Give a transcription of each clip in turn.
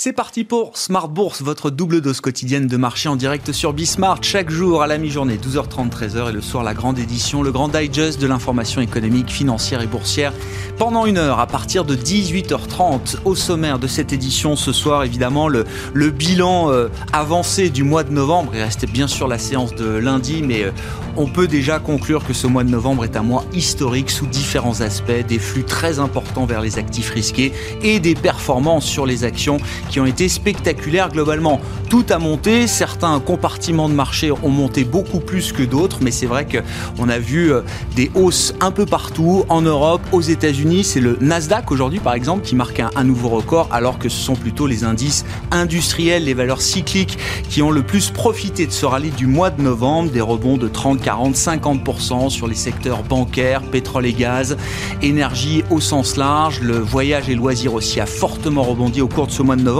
C'est parti pour Smart Bourse, votre double dose quotidienne de marché en direct sur Bismart. Chaque jour à la mi-journée, 12h30, 13h et le soir, la grande édition, le grand digest de l'information économique, financière et boursière. Pendant une heure, à partir de 18h30, au sommaire de cette édition ce soir, évidemment, le, bilan euh, avancé du mois de novembre. Il reste bien sûr la séance de lundi, mais euh, on peut déjà conclure que ce mois de novembre est un mois historique sous différents aspects, des flux très importants vers les actifs risqués et des performances sur les actions qui ont été spectaculaires globalement. Tout a monté, certains compartiments de marché ont monté beaucoup plus que d'autres, mais c'est vrai qu'on a vu euh, des hausses un peu partout, en Europe, aux États-Unis. C'est le Nasdaq aujourd'hui par exemple qui marque un, nouveau record, alors que ce sont plutôt les indices industriels, les valeurs cycliques qui ont le plus profité de ce rallye du mois de novembre, des rebonds de 30, 40, 50% sur les secteurs bancaires, pétrole et gaz, énergie au sens large. Le voyage et loisirs aussi a fortement rebondi au cours de ce mois de novembre.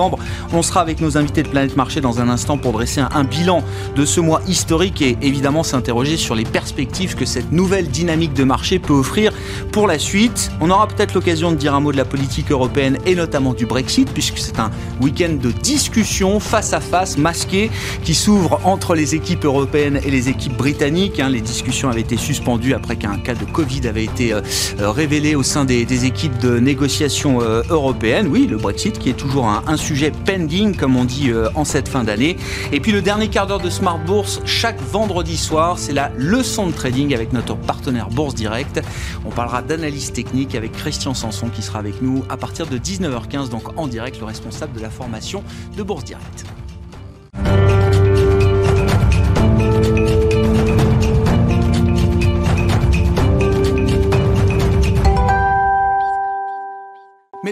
On sera avec nos invités de Planète Marché dans un instant pour dresser un, bilan de ce mois historique et évidemment s'interroger sur les perspectives que cette nouvelle dynamique de marché peut offrir pour la suite. On aura peut-être l'occasion de dire un mot de la politique européenne et notamment du Brexit puisque c'est un week-end de discussion face à face masqué qui s'ouvre entre les équipes européennes et les équipes britanniques. Hein. Les discussions avaient été suspendues après qu'un cas de Covid avait été euh, révélé au sein des, équipes de négociation euh, européennes. Oui, le Brexit qui est toujours un, un sujet pending, comme on dit euh, en cette fin d'année. Et puis le dernier quart d'heure de Smart Bourse, chaque vendredi soir, c'est la leçon de trading avec notre partenaire Bourse Direct. On parlera d'analyse technique avec Christian Sanson qui sera avec nous à partir de 19h15, donc en direct, le responsable de la formation de Bourse Direct.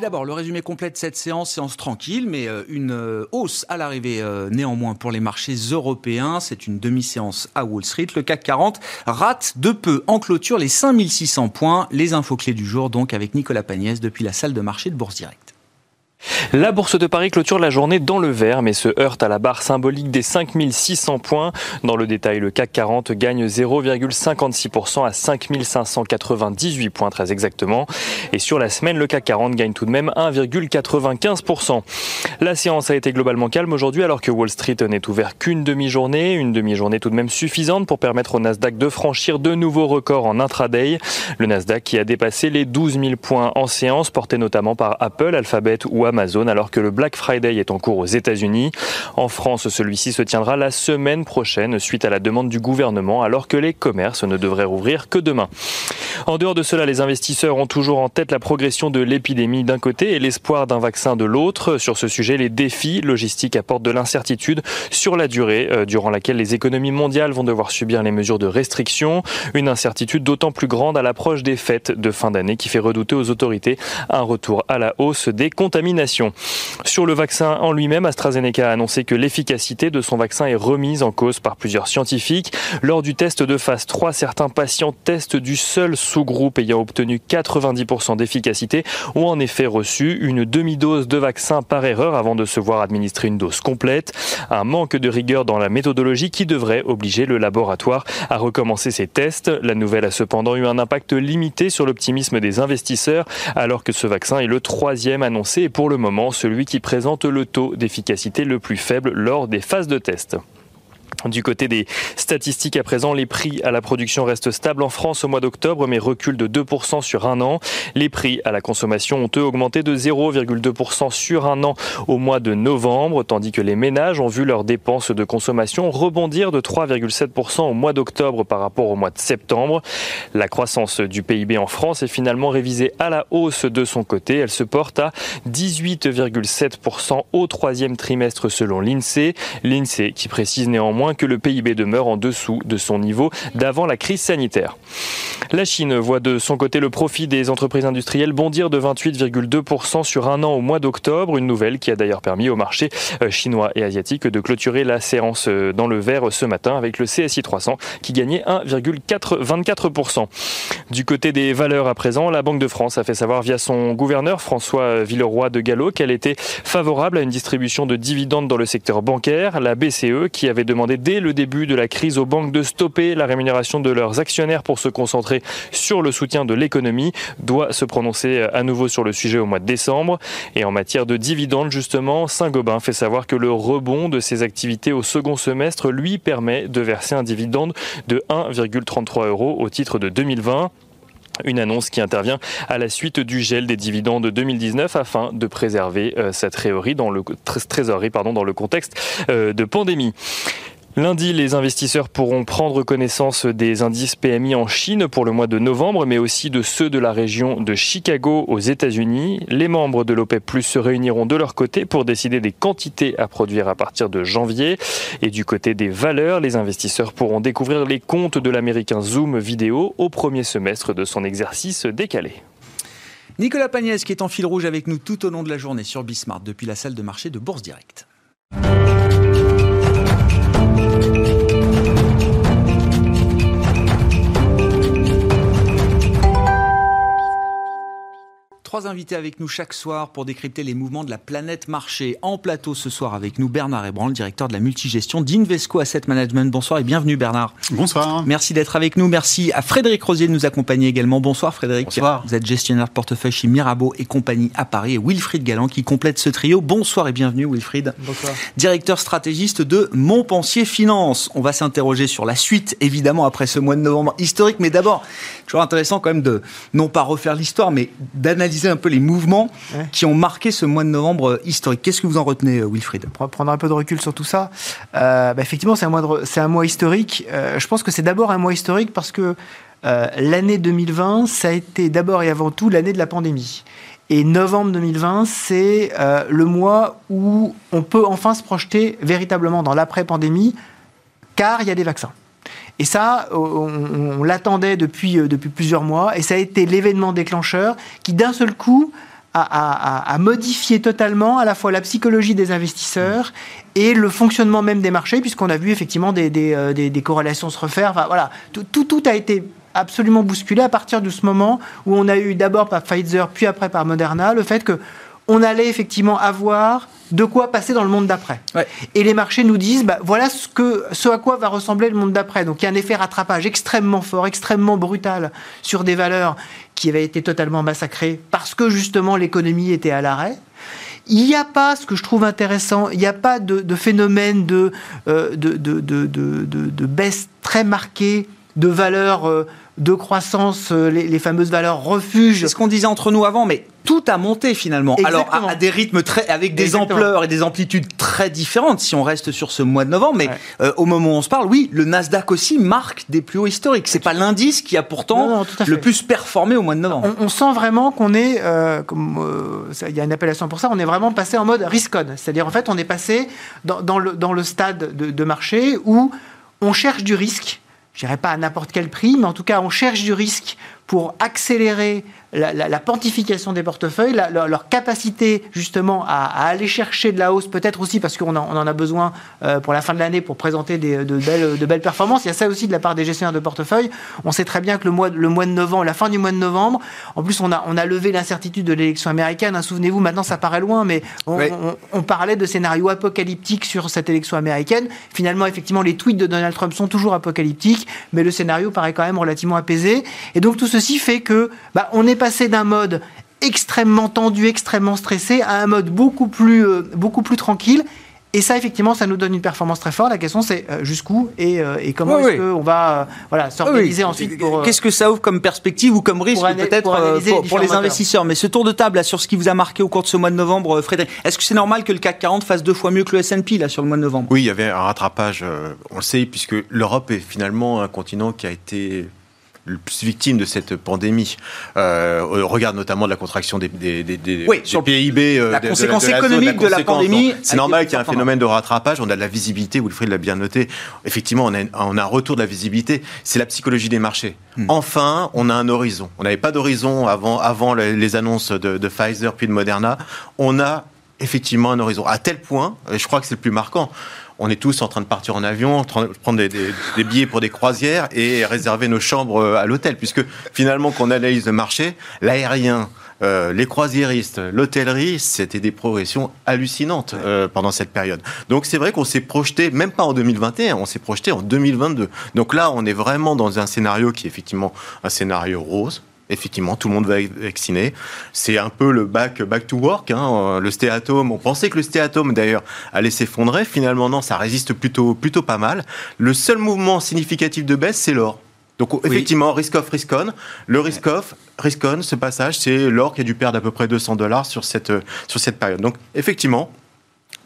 D'abord, le résumé complet de cette séance, séance tranquille, mais euh, une euh, hausse à l'arrivée euh, néanmoins pour les marchés européens. C'est une demi-séance à Wall Street. Le CAC 40 rate de peu en clôture les 5600 points. Les infos clés du jour, donc avec Nicolas Pagnès depuis la salle de marché de Bourse Direct. La bourse de Paris clôture la journée dans le vert, mais se heurte à la barre symbolique des 5600 points. Dans le détail, le CAC 40 gagne 0,56% à 5598 points très exactement. Et sur la semaine, le CAC 40 gagne tout de même 1,95%. La séance a été globalement calme aujourd'hui alors que Wall Street n'est ouvert qu'une demi-journée, une demi-journée tout de même suffisante pour permettre au Nasdaq de franchir de nouveaux records en intraday. Le Nasdaq qui a dépassé les 12 000 points en séance, porté notamment par Apple, Alphabet ou Amazon Amazon alors que le Black Friday est en cours aux États-Unis. En France, celui-ci se tiendra la semaine prochaine suite à la demande du gouvernement alors que les commerces ne devraient rouvrir que demain. En dehors de cela, les investisseurs ont toujours en tête la progression de l'épidémie d'un côté et l'espoir d'un vaccin de l'autre. Sur ce sujet, les défis logistiques apportent de l'incertitude sur la durée euh, durant laquelle les économies mondiales vont devoir subir les mesures de restriction. Une incertitude d'autant plus grande à l'approche des fêtes de fin d'année qui fait redouter aux autorités un retour à la hausse des contaminations. Sur le vaccin en lui-même, AstraZeneca a annoncé que l'efficacité de son vaccin est remise en cause par plusieurs scientifiques. Lors du test de phase 3, certains patients testent du seul sous-groupe ayant obtenu 90% d'efficacité ont en effet reçu une demi-dose de vaccin par erreur avant de se voir administrer une dose complète. Un manque de rigueur dans la méthodologie qui devrait obliger le laboratoire à recommencer ses tests. La nouvelle a cependant eu un impact limité sur l'optimisme des investisseurs alors que ce vaccin est le troisième annoncé pour le moment celui qui présente le taux d'efficacité le plus faible lors des phases de test. Du côté des statistiques à présent, les prix à la production restent stables en France au mois d'octobre, mais reculent de 2% sur un an. Les prix à la consommation ont eux augmenté de 0,2% sur un an au mois de novembre, tandis que les ménages ont vu leurs dépenses de consommation rebondir de 3,7% au mois d'octobre par rapport au mois de septembre. La croissance du PIB en France est finalement révisée à la hausse de son côté. Elle se porte à 18,7% au troisième trimestre selon l'INSEE. L'INSEE qui précise néanmoins que le PIB demeure en dessous de son niveau d'avant la crise sanitaire. La Chine voit de son côté le profit des entreprises industrielles bondir de 28,2% sur un an au mois d'octobre, une nouvelle qui a d'ailleurs permis au marché euh, chinois et asiatique de clôturer la séance euh, dans le vert ce matin avec le CSI 300 qui gagnait 1,24%. Du côté des valeurs à présent, la Banque de France a fait savoir via son gouverneur François Villeroy de Gallo qu'elle était favorable à une distribution de dividendes dans le secteur bancaire. La BCE qui avait demandé dès le début de la crise aux banques de stopper la rémunération de leurs actionnaires pour se concentrer sur le soutien de l'économie, doit se prononcer à nouveau sur le sujet au mois de décembre. Et en matière de dividendes, justement, Saint-Gobain fait savoir que le rebond de ses activités au second semestre lui permet de verser un dividende de 1,33 euros au titre de 2020. Une annonce qui intervient à la suite du gel des dividendes 2019 afin de préserver euh, cette trésorerie dans le, pardon, dans le contexte euh, de pandémie. Lundi, les investisseurs pourront prendre connaissance des indices PMI en Chine pour le mois de novembre, mais aussi de ceux de la région de Chicago aux États-Unis. Les membres de l'OPEP Plus se réuniront de leur côté pour décider des quantités à produire à partir de janvier. Et du côté des valeurs, les investisseurs pourront découvrir les comptes de l'américain Zoom Vidéo au premier semestre de son exercice décalé. Nicolas Pagnès qui est en fil rouge avec nous tout au long de la journée sur Bismart depuis la salle de marché de Bourse Direct. Trois invités avec nous chaque soir pour décrypter les mouvements de la planète marché. En plateau ce soir avec nous Bernard Ebran, le directeur de la multigestion d'Invesco Asset Management. Bonsoir et bienvenue Bernard. Bonsoir. Merci d'être avec nous. Merci à Frédéric Rosier de nous accompagner également. Bonsoir Frédéric. Bonsoir. Vous êtes gestionnaire de portefeuille chez Mirabeau et compagnie à Paris et Wilfried Galland qui complète ce trio. Bonsoir et bienvenue Wilfried. Bonsoir. Directeur stratégiste de Montpensier Finance. On va s'interroger sur la suite évidemment après ce mois de novembre historique, mais d'abord, toujours intéressant quand même de non pas refaire l'histoire, mais d'analyser un peu les mouvements qui ont marqué ce mois de novembre euh, historique. Qu'est-ce que vous en retenez, euh, Wilfried Pour prendre un peu de recul sur tout ça, euh, bah, effectivement, c'est un, mois c'est un mois historique. je pense que c'est d'abord un mois historique parce que l'année 2020, ça a été d'abord et avant tout l'année de la pandémie. Et novembre 2020, c'est le mois où on peut enfin se projeter véritablement dans l'après-pandémie, car il y a des vaccins. Et ça, on, l'attendait depuis, euh, depuis plusieurs mois, et ça a été l'événement déclencheur qui, d'un seul coup, a, modifié totalement à la fois la psychologie des investisseurs et le fonctionnement même des marchés, puisqu'on a vu effectivement des, des, euh, des, corrélations se refaire. Enfin, voilà, tout, tout, tout a été absolument bousculé à partir de ce moment où on a eu d'abord par Pfizer, puis après par Moderna, le fait que on allait effectivement avoir de quoi passer dans le monde d'après. Et les marchés nous disent, bah, voilà ce, que, ce à quoi va ressembler le monde d'après. Donc il y a un effet rattrapage extrêmement fort, extrêmement brutal sur des valeurs qui avaient été totalement massacrées parce que justement l'économie était à l'arrêt. Il n'y a pas, ce que je trouve intéressant, il n'y a pas de, phénomène de, euh, de, de, baisse très marquée de valeurs euh, de croissance, euh, les, fameuses valeurs refuges. C'est ce qu'on disait entre nous avant, mais tout a monté finalement. Alors à, des rythmes très, avec des ampleurs et des amplitudes très différentes si on reste sur ce mois de novembre. Mais euh, au moment où on se parle, oui, le Nasdaq aussi marque des plus hauts historiques. C'est pas l'indice qui a pourtant le plus performé au mois de novembre. On, sent vraiment qu'on est, euh, comme il y a une appellation pour ça, on est vraiment passé en mode risk-on. C'est-à-dire en fait, on est passé dans, le, dans le stade de marché où on cherche du risque je dirais pas à n'importe quel prix, mais en tout cas, on cherche du risque pour accélérer la, la, pontification des portefeuilles, leur, capacité justement à, aller chercher de la hausse, peut-être aussi parce qu'on en, en, a besoin euh, pour la fin de l'année pour présenter des, de, belles, de belles performances. Il y a ça aussi de la part des gestionnaires de portefeuille. On sait très bien que le mois, le mois de novembre, la fin du mois de novembre, en plus on a, on a levé l'incertitude de l'élection américaine. Hein, souvenez-vous, maintenant ça paraît loin, mais on, on, parlait de scénarios apocalyptiques sur cette élection américaine. Finalement, effectivement, les tweets de Donald Trump sont toujours apocalyptiques, mais le scénario paraît quand même relativement apaisé. Et donc tout ceci fait que bah, on est passé d'un mode extrêmement tendu, extrêmement stressé, à un mode beaucoup plus, euh, beaucoup plus tranquille. Et ça, effectivement, ça nous donne une performance très forte. La question, c'est euh, jusqu'où et, euh, et, comment est-ce qu'on va voilà, s'organiser ensuite pour... Qu'est-ce que ça ouvre comme perspective ou comme risque peut-être pour, les, investisseurs? Mais ce tour de table là, sur ce qui vous a marqué au cours de ce mois de novembre, Frédéric, est-ce que c'est normal que le CAC 40 fasse deux fois mieux que le S&P là, sur le mois de novembre? Oui, il y avait un rattrapage, on le sait, puisque l'Europe est finalement un continent qui a été le plus victime de cette pandémie. Euh, regarde notamment de la contraction des, des, des, oui, sur PIB. Euh, la conséquence économique de la, pandémie. C'est normal qu'il y ait un phénomène de rattrapage. On a de la visibilité, Wilfried l'a bien noté. Effectivement, on a, on a un retour de la visibilité. C'est la psychologie des marchés. Hmm. Enfin, on a un horizon. On n'avait pas d'horizon avant, avant les annonces de, de Pfizer puis de Moderna. On a effectivement un horizon. À tel point, et je crois que c'est le plus marquant, on est tous en train de partir en avion, en train de prendre des, billets pour des croisières et réserver nos chambres euh, à l'hôtel, puisque finalement, qu'on analyse le marché, l'aérien, euh, les croisiéristes, l'hôtellerie, c'était des progressions hallucinantes euh, pendant cette période. Donc c'est vrai qu'on s'est projeté, même pas en 2021, on s'est projeté en 2022. Donc là, on est vraiment dans un scénario qui est effectivement un scénario rose. Effectivement, tout le monde va être vacciné. C'est un peu le back, back to work. Hein. Le stéatome, on pensait que le stéatome d'ailleurs allait s'effondrer. Finalement, non, ça résiste plutôt, plutôt pas mal. Le seul mouvement significatif de baisse, c'est l'or. Donc effectivement, risk off, risk on. Le risk off, risk on, ce passage, c'est l'or qui a dû perdre à peu près 200 dollars sur cette, sur cette période. Donc effectivement,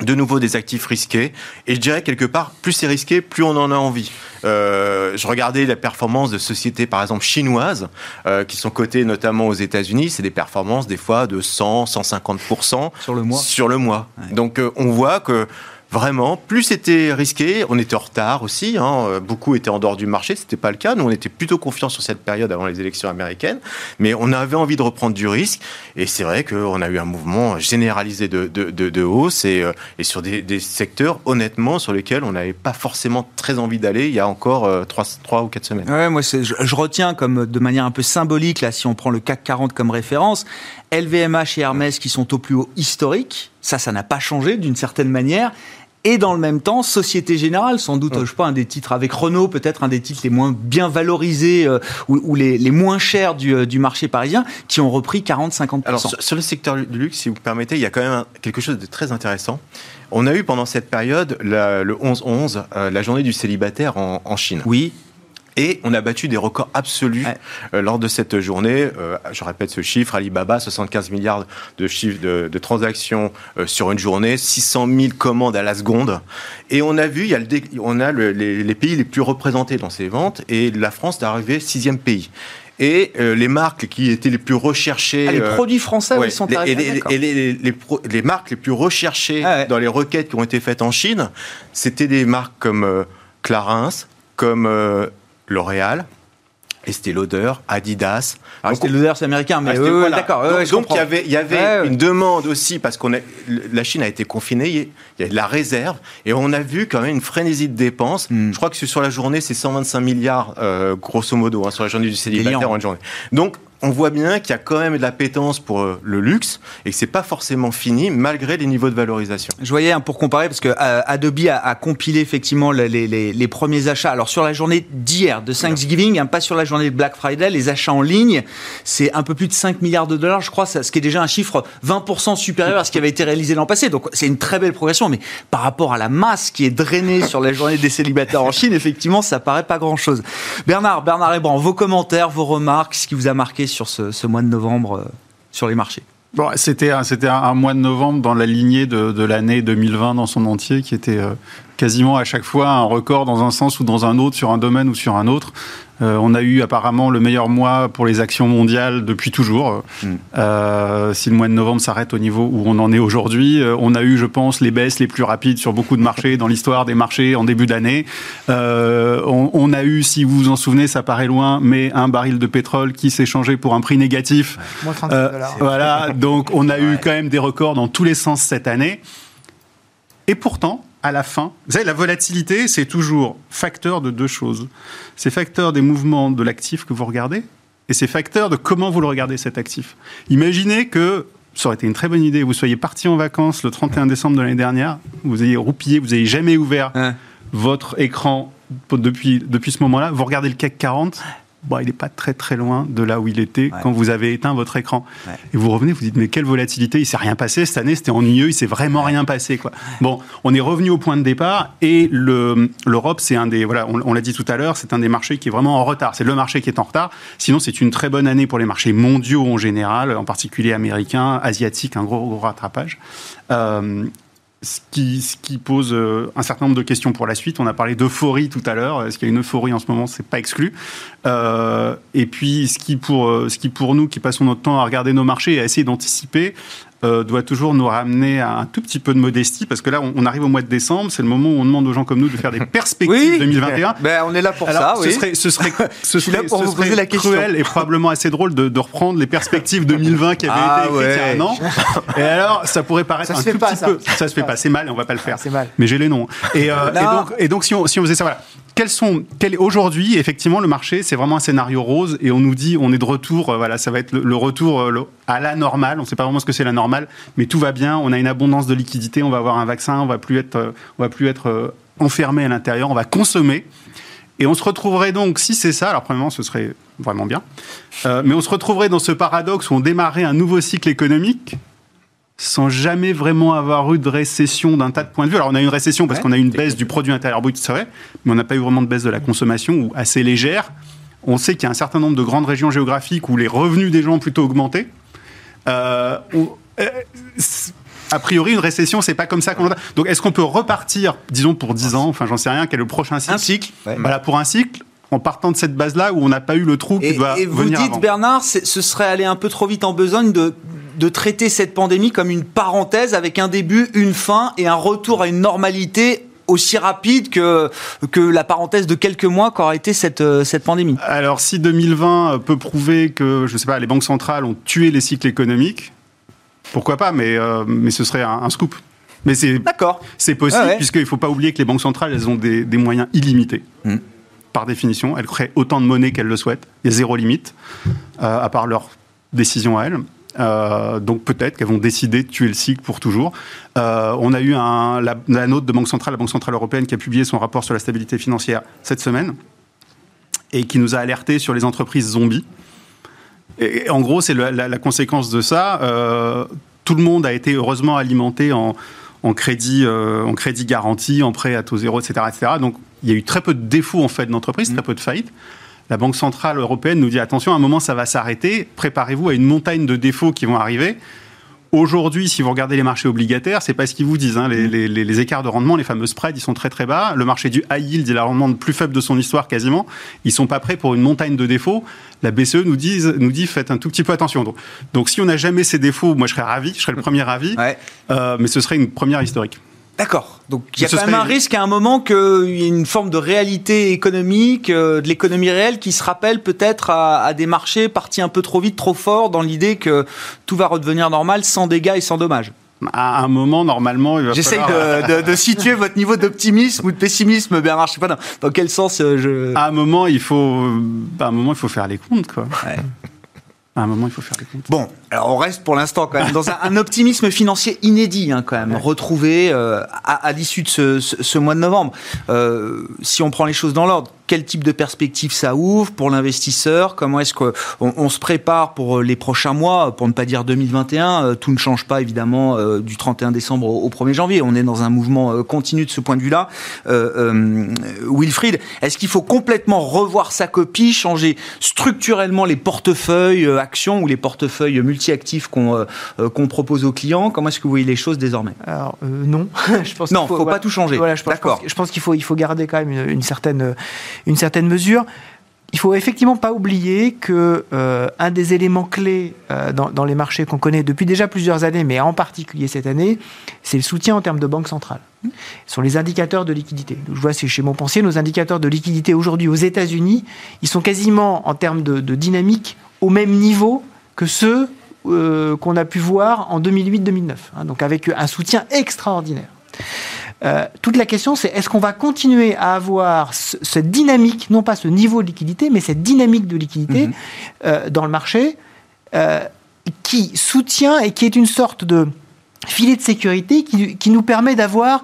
de nouveau des actifs risqués. Et je dirais quelque part, plus c'est risqué, plus on en a envie. Euh, je regardais la performance de sociétés, par exemple chinoises, euh, qui sont cotées notamment aux États-Unis. C'est des performances des fois de 100, 150 sur le mois. Sur le mois. Donc euh, on voit que Vraiment, plus c'était risqué, on était en retard aussi. Hein, beaucoup étaient en dehors du marché, c'était pas le cas. Nous, on était plutôt confiants sur cette période avant les élections américaines, mais on avait envie de reprendre du risque. Et c'est vrai qu'on a eu un mouvement généralisé de, de, de, hausse et, euh, sur des, secteurs, honnêtement, sur lesquels on n'avait pas forcément très envie d'aller il y a encore euh, trois 3, ou 4 semaines. Ouais, moi, je, je, retiens comme de manière un peu symbolique, là, si on prend le CAC 40 comme référence, LVMH et Hermès qui sont au plus haut historique. Ça, ça n'a pas changé d'une certaine manière. Et dans le même temps, Société Générale, sans doute, je sais pas, un des titres avec Renault, peut-être un des titres les moins bien valorisés euh, ou, les, les, moins chers du, euh, du, marché parisien, qui ont repris 40-50%. Alors, sur, le secteur du luxe, si vous permettez, il y a quand même quelque chose de très intéressant. On a eu pendant cette période, la, le 11-11, euh, la journée du célibataire en, en Chine. Oui. Et on a battu des records absolus euh, lors de cette journée. Euh, je répète ce chiffre, Alibaba, 75 milliards de chiffres de, transactions euh, sur une journée, 600 000 commandes à la seconde. Et on a vu, il y a, le, on a les, pays les plus représentés dans ces ventes, et la France est arrivée sixième pays et les marques qui étaient les plus recherchées. Ah, les produits français ils sont arrivés. Et, les, les, marques les plus recherchées ah, dans les requêtes qui ont été faites en Chine, c'était des marques comme Clarins, comme L'Oréal, Estée Lauder, Adidas. Alors, Estée Lauder, c'est américain, mais ah, d'accord. donc, il y avait, il y avait une demande aussi, parce que la Chine a été confinée, il y a de la réserve, et on a vu quand même une frénésie de dépenses. Hmm. Je crois que sur la journée, c'est 125 milliards, euh, grosso modo, hein, sur la journée du célibataire en journée. Donc, on voit bien qu'il y a quand même de la pétence pour euh, le luxe et que c'est pas forcément fini malgré les niveaux de valorisation. Je voyais hein, pour comparer parce que euh, Adobe a, compilé effectivement les, premiers achats. Alors sur la journée d'hier de Thanksgiving, hein, pas sur la journée de Black Friday, les achats en ligne, c'est un peu plus de 5 milliards de dollars, je crois, ce qui est déjà un chiffre 20% supérieur à ce qui avait été réalisé l'an passé. Donc c'est une très belle progression, mais par rapport à la masse qui est drainée sur la journée des célibataires en Chine, effectivement, ça paraît pas grand-chose. Bernard, Bernard Ebran, vos commentaires, vos remarques, ce qui vous a marqué sur ce, mois de novembre euh, sur les marchés. C'était un, mois de novembre dans la lignée de, l'année 2020 dans son entier, qui était euh, quasiment à chaque fois un record dans un sens ou dans un autre, sur un domaine ou sur un autre. Euh, on a eu apparemment le meilleur mois pour les actions mondiales depuis toujours. Mm. Euh, si le mois de novembre s'arrête au niveau où on en est aujourd'hui, euh, on a eu, je pense, les baisses les plus rapides sur beaucoup de marchés dans l'histoire des marchés en début d'année. On, a eu, si vous vous en souvenez, ça paraît loin, mais un baril de pétrole qui s'est changé pour un prix négatif. Voilà, donc on a eu quand même des records dans tous les sens cette année. Et pourtant, à la fin, vous savez, la volatilité, c'est toujours facteur de deux choses. C'est facteur des mouvements de l'actif que vous regardez, et c'est facteur de comment vous le regardez, cet actif. Imaginez que ça aurait été une très bonne idée, vous soyez parti en vacances le 31 décembre de l'année dernière, vous ayez roupillé, vous n'ayez jamais ouvert votre écran depuis, depuis ce moment-là, vous regardez le CAC 40, bon, il n'est pas très très loin de là où il était quand vous avez éteint votre écran. Et vous revenez, vous dites, mais quelle volatilité, il s'est rien passé cette année, c'était ennuyeux, il s'est vraiment rien passé. Quoi. Bon, on est revenu au point de départ et l'Europe, c'est un des, voilà, on, l'a dit tout à l'heure, c'est un des marchés qui est vraiment en retard. C'est le marché qui est en retard. Sinon, c'est une très bonne année pour les marchés mondiaux en général, en particulier américains, asiatiques, un gros, gros rattrapage. Euh, ce qui, ce qui, pose euh, un certain nombre de questions pour la suite. On a parlé d'euphorie tout à l'heure. Est-ce qu'il y a une euphorie en ce moment? C'est pas exclu. Euh, et puis, ce qui, pour, euh, ce qui pour nous qui passons notre temps à regarder nos marchés et à essayer d'anticiper, euh, doit toujours nous ramener à un tout petit peu de modestie, parce que là, on, arrive au mois de décembre, c'est le moment où on demande aux gens comme nous de faire des perspectives 2021. Ben, on est là pour ça. Ce serait, ce serait, ce serait, pour vous poser la question. cruel et probablement assez drôle de, de reprendre les perspectives 2020 qui avaient ah été écrites il y a un an. Et alors, ça pourrait paraître un tout petit peu. Ça se fait pas, c'est mal, on va pas le faire. C'est mal. Mais j'ai les noms. Et, euh, et, donc, et donc, si on, si on faisait ça, voilà quels sont, aujourd'hui, effectivement, le marché, c'est vraiment un scénario rose et on nous dit, on est de retour, euh, voilà, ça va être le, retour euh, à la normale. On ne sait pas vraiment ce que c'est la normale, mais tout va bien. On a une abondance de liquidités, on va avoir un vaccin, on va plus être, euh, on va plus être enfermé à l'intérieur, on va consommer. Et on se retrouverait donc, si c'est ça, alors premièrement, ce serait vraiment bien, mais on se retrouverait dans ce paradoxe où on démarrait un nouveau cycle économique sans jamais vraiment avoir eu de récession d'un tas de points de vue. Alors on a eu une récession parce qu'on a eu une baisse du produit intérieur brut, c'est vrai, mais on n'a pas eu vraiment de baisse de la consommation ou assez légère. On sait qu'il y a un certain nombre de grandes régions géographiques où les revenus des gens ont plutôt augmenté. Euh, euh, a priori, une récession, c'est pas comme ça qu'on. Donc, est-ce qu'on peut repartir, disons pour 10 ans, enfin, j'en sais rien, quel est le prochain cycle? Un cycle. Voilà, pour un cycle, en partant de cette base-là où on n'a pas eu le trou qui doit et vous dites, Bernard, ce serait aller un peu trop vite en besogne de de traiter cette pandémie comme une parenthèse avec un début, une fin et un retour à une normalité aussi rapide que, que la parenthèse de quelques mois qu'aurait été cette, euh, cette pandémie Alors, si 2020 peut prouver que, je sais pas, les banques centrales ont tué les cycles économiques, pourquoi pas, mais, euh, mais ce serait un, scoop. Mais c'est, D'accord. c'est possible, puisqu'il ne faut pas oublier que les banques centrales, elles ont des, moyens illimités. Hmm. Par définition, elles créent autant de monnaie qu'elles le souhaitent. Il y a zéro limite, euh, à part leur décision à elles. Euh, donc peut-être qu'elles vont décider de tuer le cycle pour toujours. Euh, on a eu un, la, note de Banque centrale, la Banque centrale européenne, qui a publié son rapport sur la stabilité financière cette semaine et qui nous a alerté sur les entreprises zombies. Et, en gros, c'est la, conséquence de ça. Euh, tout le monde a été heureusement alimenté en, crédit, en crédit garanti, en prêt à taux zéro, etc., etc. Donc il y a eu très peu de défauts en fait d'entreprises, très mmh. peu de faillites la Banque centrale européenne nous dit attention, à un moment ça va s'arrêter, préparez-vous à une montagne de défauts qui vont arriver. Aujourd'hui, si vous regardez les marchés obligataires, c'est pas ce qu'ils vous disent. Hein. Les, écarts de rendement, les fameux spreads, ils sont très très bas. Le marché du high yield, il a le rendement le plus faible de son histoire quasiment. Ils sont pas prêts pour une montagne de défauts. La BCE nous dit, nous dit faites un tout petit peu attention. Donc, donc si on n'a jamais ces défauts, moi je serais ravi, je serais le premier ravi. Euh, mais ce serait une première historique. D'accord. Donc il y a quand même un risque à un moment qu'il y ait une forme de réalité économique, euh, de l'économie réelle, qui se rappelle peut-être à, des marchés partis un peu trop vite, trop fort, dans l'idée que tout va redevenir normal sans dégâts et sans dommages. À un moment, normalement, il va J'essaye de, situer votre niveau d'optimisme ou de pessimisme, Bernard. Je sais pas dans, quel sens euh, je. À un moment, il faut, à un moment, il faut faire les comptes, quoi. À un moment, il faut faire les comptes. Bon, alors on reste pour l'instant quand même dans un, optimisme financier inédit, hein, quand même, retrouvé euh, à, l'issue de ce, mois de novembre. Euh, si on prend les choses dans l'ordre, quel type de perspective ça ouvre pour l'investisseur Comment est-ce qu'on on se prépare pour euh, les prochains mois, pour ne pas dire 2021 euh, Tout ne change pas évidemment euh, du 31 décembre au 1er janvier. On est dans un mouvement continu de ce point de vue-là. Wilfried, est-ce qu'il faut complètement revoir sa copie, changer structurellement les portefeuilles actions ou les portefeuilles multi-actifs qu'on qu'on propose aux clients? Comment est-ce que vous voyez les choses désormais? Alors non, je pense non, faut, faut pas tout changer. Voilà, D'accord. Je pense, qu'il faut il faut garder quand même une certaine une certaine mesure. Il faut effectivement pas oublier que euh, un des éléments clés euh, dans, les marchés qu'on connaît depuis déjà plusieurs années, mais en particulier cette année, c'est le soutien en termes de banque centrale. Ce sont les indicateurs de liquidité. Je vois, c'est chez Montpensier, nos indicateurs de liquidité aujourd'hui aux États-Unis, ils sont quasiment en termes de, dynamique au même niveau que ceux euh, qu'on a pu voir en 2008-2009. Hein, donc avec un soutien extraordinaire. Euh, toute la question, c'est est-ce qu'on va continuer à avoir cette dynamique, non pas ce niveau de liquidité, mais cette dynamique de liquidité mhm. euh, dans le marché euh, qui soutient et qui est une sorte de filet de sécurité qui, nous permet d'avoir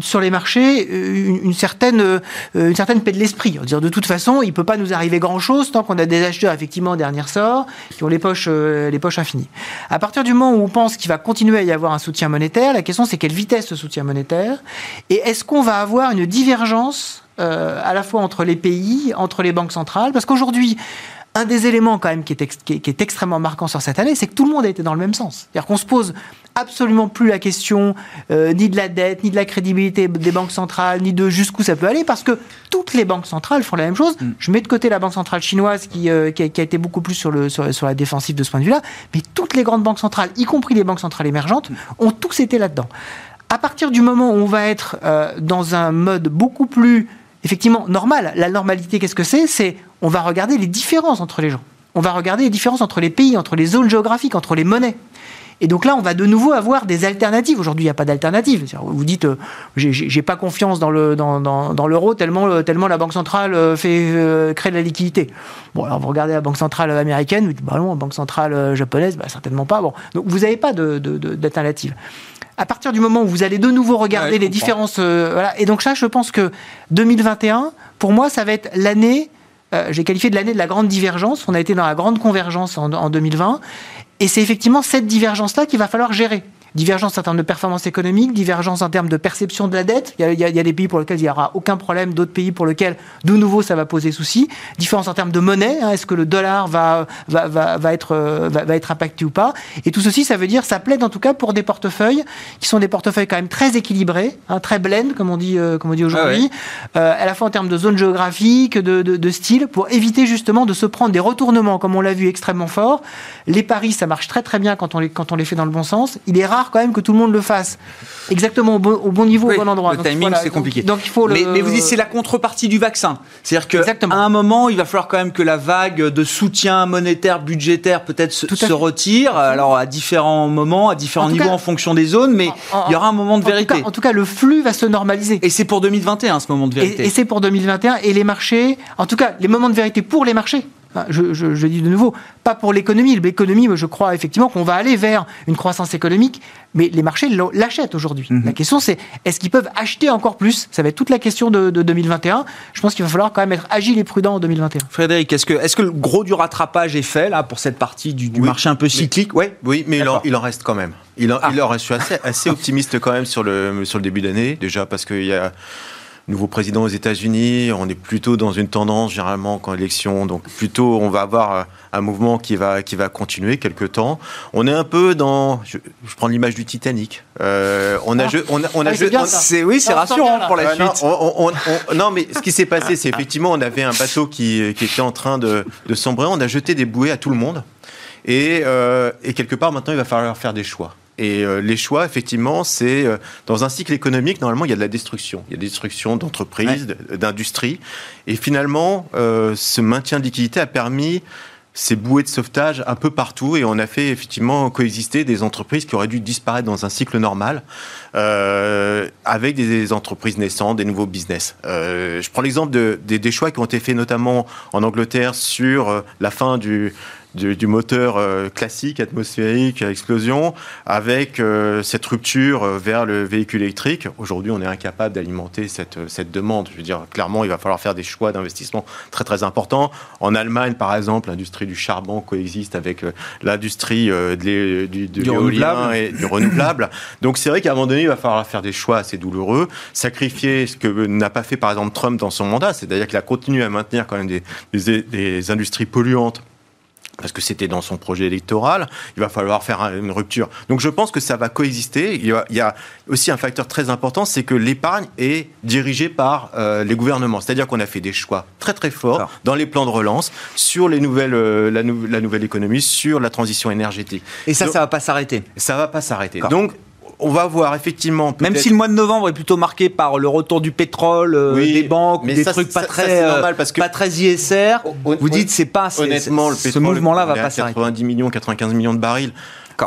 sur les marchés euh, une, certaine, euh, une certaine paix de l'esprit. Dire de toute façon, il ne peut pas nous arriver grand-chose tant qu'on a des acheteurs effectivement en dernier sort qui ont les poches, les poches infinies. À partir du moment où on pense qu'il va continuer à y avoir un soutien monétaire, la question c'est quelle vitesse ce soutien monétaire et est-ce qu'on va avoir une divergence à la fois entre les pays, entre les banques centrales, parce qu'aujourd'hui, un des éléments quand même qui est, qui est, extrêmement marquant sur cette année, c'est que tout le monde a été dans le même sens. C'est-à-dire qu'on se pose absolument plus la question euh, ni de la dette, ni de la crédibilité des banques centrales, ni de jusqu'où ça peut aller, parce que toutes les banques centrales font la même chose. Mm. Je mets de côté la banque centrale chinoise qui, euh, qui, a, été beaucoup plus sur, le, sur, la défensive de ce point de vue-là, mais toutes les grandes banques centrales, y compris les banques centrales émergentes, mm. ont tous été là-dedans. À partir du moment où on va être euh, dans un mode beaucoup plus effectivement normal, la normalité, qu'est-ce que c'est? C'est on va regarder les différences entre les gens. on va regarder les différences entre les pays, entre les zones géographiques, entre les monnaies. Et donc là, on va de nouveau avoir des alternatives. Aujourd'hui, il n'y a pas d'alternative. Vous dites, euh, j'ai pas confiance dans l'euro dans, dans, tellement, euh, tellement la Banque centrale euh, fait créer de la liquidité. Bon, alors vous regardez la Banque centrale américaine, vous dites, bah non, la Banque centrale japonaise, bah, certainement pas. Bon, donc vous n'avez pas d'alternative. De, à partir du moment où vous allez de nouveau regarder les différences, voilà. Et donc ça, je pense que 2021, pour moi, ça va être l'année j'ai qualifié de l'année de la grande divergence. On a été dans la grande convergence en, en 2020. Et c'est effectivement cette divergence-là qu'il va falloir gérer. Divergence en termes de performance économique, divergence en termes de perception de la dette. Il y a, des pays pour lesquels il n'y aura aucun problème, d'autres pays pour lesquels, de nouveau, ça va poser souci. Différence en termes de monnaie. Hein, est-ce que le dollar va, va, va, va être, euh, va, être impacté ou pas Et tout ceci, ça veut dire, ça plaide en tout cas pour des portefeuilles qui sont des portefeuilles quand même très équilibrés, hein, très blend, comme on dit, euh, comme on dit aujourd'hui, ah euh, à la fois en termes de zone géographique, de, de, de, style, pour éviter justement de se prendre des retournements, comme on l'a vu, extrêmement forts. Les paris, ça marche très très bien quand on les, quand on les fait dans le bon sens. Il est rare quand même que tout le monde le fasse exactement au bon, niveau, au bon endroit. Le timing, c'est compliqué. Donc, il faut mais, vous dites c'est la contrepartie du vaccin. C'est-à-dire qu'à un moment, il va falloir quand même que la vague de soutien monétaire, budgétaire, peut-être se, retire. Alors à différents moments, à différents niveaux en fonction des zones, mais il y aura un moment de vérité. en tout cas, le flux va se normaliser. Et c'est pour 2021 ce moment de vérité. et c'est pour 2021 et les marchés, en tout cas, les moments de vérité pour les marchés je, dis de nouveau, pas pour l'économie. L'économie, je crois effectivement qu'on va aller vers une croissance économique, mais les marchés l'achètent aujourd'hui. Mhm. La question, c'est est-ce qu'ils peuvent acheter encore plus? Ça va être toute la question de, 2021. Je pense qu'il va falloir quand même être agile et prudent en 2021. Frédéric, est-ce que, est que le gros du rattrapage est fait là pour cette partie du, marché un peu cyclique? Oui, oui mais il en, reste quand même. Il en, ah. il en reste, je suis assez, assez optimiste quand même sur le, sur le début d'année, déjà parce qu'il y a nouveau président aux États-Unis. On est plutôt dans une tendance généralement quand élection, donc plutôt on va avoir un mouvement qui va qui va continuer quelque temps. On est un peu dans, je, prends l'image du Titanic. Euh, on a, ah. on a, on a, ah, c'est oui, c'est rassurant pour la suite. Non, mais ce qui s'est passé, c'est effectivement on avait un bateau qui, qui était en train de, de sombrer. On a jeté des bouées à tout le monde. Et, euh, et quelque part, maintenant, il va falloir faire des choix. Et euh, les choix, effectivement, c'est euh, dans un cycle économique, normalement, il y a de la destruction. Il y a des destructions d'entreprises, d'industries. Et finalement, euh, ce maintien de liquidité a permis ces bouées de sauvetage un peu partout et on a fait effectivement coexister des entreprises qui auraient dû disparaître dans un cycle normal euh, avec des, entreprises naissantes, des nouveaux business. Euh, je prends l'exemple de, des choix qui ont été faits notamment en Angleterre sur la fin du, du, moteur euh, classique, atmosphérique, à explosion, avec euh, cette rupture euh, vers le véhicule électrique. Aujourd'hui, on est incapable d'alimenter cette, cette demande. Je veux dire, clairement, il va falloir faire des choix d'investissement très très importants. En Allemagne, par exemple, l'industrie du charbon coexiste avec l'industrie du, du, renouvelable. et du renouvelable. Donc c'est vrai qu'à un moment donné, il va falloir faire des choix assez douloureux, sacrifier ce que n'a pas fait par exemple Trump dans son mandat, c'est-à-dire qu'il a continué à maintenir quand même des, des, des industries polluantes parce que c'était dans son projet électoral, il va falloir faire une rupture. Donc je pense que ça va coexister. Il y a, aussi un facteur très important, c'est que l'épargne est dirigée par euh, les gouvernements. C'est-à-dire qu'on a fait des choix très très forts dans les plans de relance sur les nouvelles, euh, la, nouvelle économie, sur la transition énergétique. Et ça, ça ça va pas s'arrêter. Ça va pas s'arrêter. Donc on va voir effectivement. Même si le mois de novembre est plutôt marqué par le retour du pétrole, euh, des banques, des trucs pas très, euh, parce que pas très ISR, vous dites c'est pas. Honnêtement, le ce mouvement-là va pas s'arrêter. 90 millions, 95 millions de barils.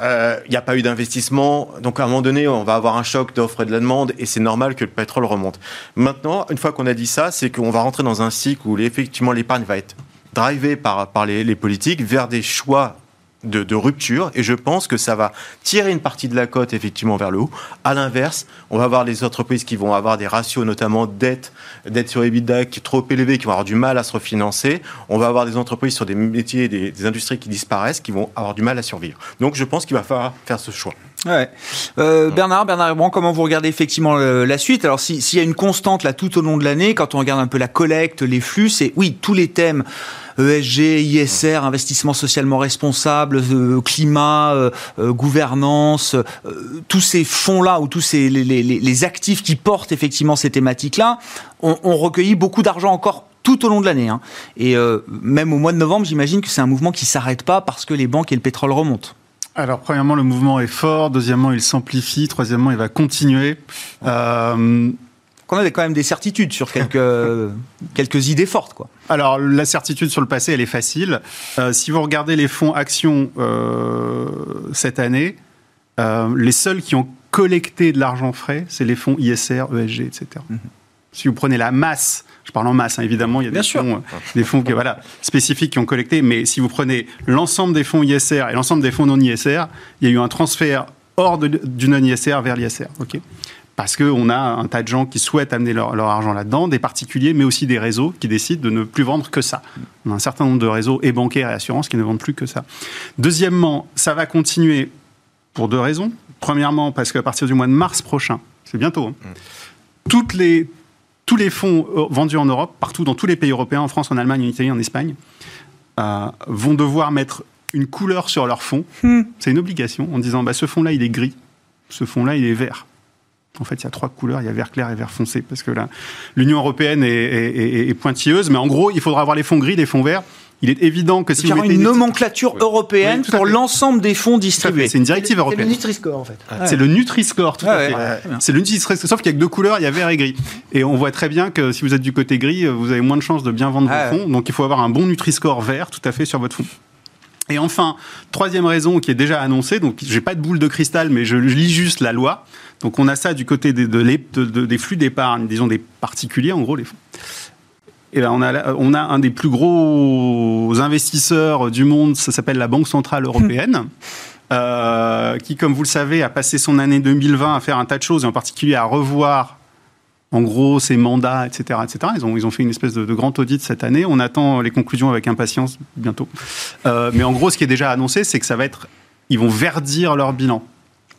Euh, il n'y a pas eu d'investissement, donc à un moment donné, on va avoir un choc d'offre et de la demande, et c'est normal que le pétrole remonte. Maintenant, une fois qu'on a dit ça, c'est qu'on va rentrer dans un cycle où effectivement l'épargne va être drivée par, par les, les politiques vers des choix de, rupture et je pense que ça va tirer une partie de la cote effectivement vers le haut. À l'inverse, on va avoir les entreprises qui vont avoir des ratios notamment dette, dette sur EBITDA qui est trop élevés, qui vont avoir du mal à se refinancer. On va avoir des entreprises sur des métiers, des, des industries qui disparaissent, qui vont avoir du mal à survivre. Donc je pense qu'il va falloir faire ce choix. Ouais. Euh, Bernard, Bernard comment vous regardez effectivement la suite? Alors, s'il y a une constante là tout au long de l'année, quand on regarde un peu la collecte, les flux, c'est oui, tous les thèmes ESG, ISR, investissement socialement responsable, euh, climat, euh, euh, gouvernance, tous ces fonds-là ou tous ces les, les, les, actifs qui portent effectivement ces thématiques-là ont, ont recueilli beaucoup d'argent encore tout au long de l'année. Hein. Et même au mois de novembre, j'imagine que c'est un mouvement qui s'arrête pas parce que les banques et le pétrole remontent. Alors, premièrement, le mouvement est fort. Deuxièmement, il s'amplifie. Troisièmement, il va continuer. Euh, qu'on a quand même des certitudes sur quelques, quelques idées fortes. Quoi. Alors, la certitude sur le passé, elle est facile. Euh, si vous regardez les fonds actions euh, cette année, euh, les seuls qui ont collecté de l'argent frais, c'est les fonds ISR, ESG, etc. Si vous prenez la masse, je parle en masse, hein, évidemment, il y a des fonds, des fonds qui, voilà, spécifiques qui ont collecté, mais si vous prenez l'ensemble des fonds ISR et l'ensemble des fonds non ISR, il y a eu un transfert hors du non-ISR vers l'ISR. ok? Parce qu'on a un tas de gens qui souhaitent amener leur, argent là-dedans, des particuliers, mais aussi des réseaux qui décident de ne plus vendre que ça. On a un certain nombre de réseaux et bancaires et assurances qui ne vendent plus que ça. Deuxièmement, ça va continuer pour deux raisons. Premièrement, parce qu'à partir du mois de mars prochain, c'est bientôt, hein, toutes les, tous les fonds euh, vendus en Europe, partout dans tous les pays européens, en France, en Allemagne, en Italie, en Espagne, euh, vont devoir mettre une couleur sur leur fonds. Mm. C'est une obligation en disant bah, ce fonds-là, il est gris, ce fonds-là, il est vert. En fait, il y a trois couleurs, il y a vert clair et vert foncé, parce que l'Union européenne est, pointilleuse, mais en gros, il faudra avoir les fonds gris, les fonds verts. Il est évident que si vous mettez une nomenclature européenne pour l'ensemble des fonds distribués. C'est une directive européenne. C'est le Nutri-Score en fait. C'est le Nutri-Score, tout à fait. C'est le Nutri-Score, sauf qu'il y a que deux couleurs, il y a vert et gris. Et on voit très bien que si vous êtes du côté gris, vous avez moins de chances de bien vendre vos fonds. Donc il faut avoir un bon Nutri-Score vert, tout à fait, sur votre fonds. Et enfin, troisième raison qui est déjà annoncée, donc j'ai pas de boule de cristal, mais je lis juste la loi. Donc on a ça du côté des, des flux d'épargne, disons des particuliers, en gros les fonds. Ben on, a, on a un des plus gros investisseurs du monde, ça s'appelle la Banque Centrale Européenne. Euh, qui, comme vous le savez, a passé son année 2020 à faire un tas de choses, et en particulier à revoir en gros, ses mandats, etc., etc. Ils ont, ils ont fait une espèce de, grand audit cette année. On attend les conclusions avec impatience bientôt. Euh, mais en gros, ce qui est déjà annoncé, c'est que ça va être, ils vont verdir leur bilan.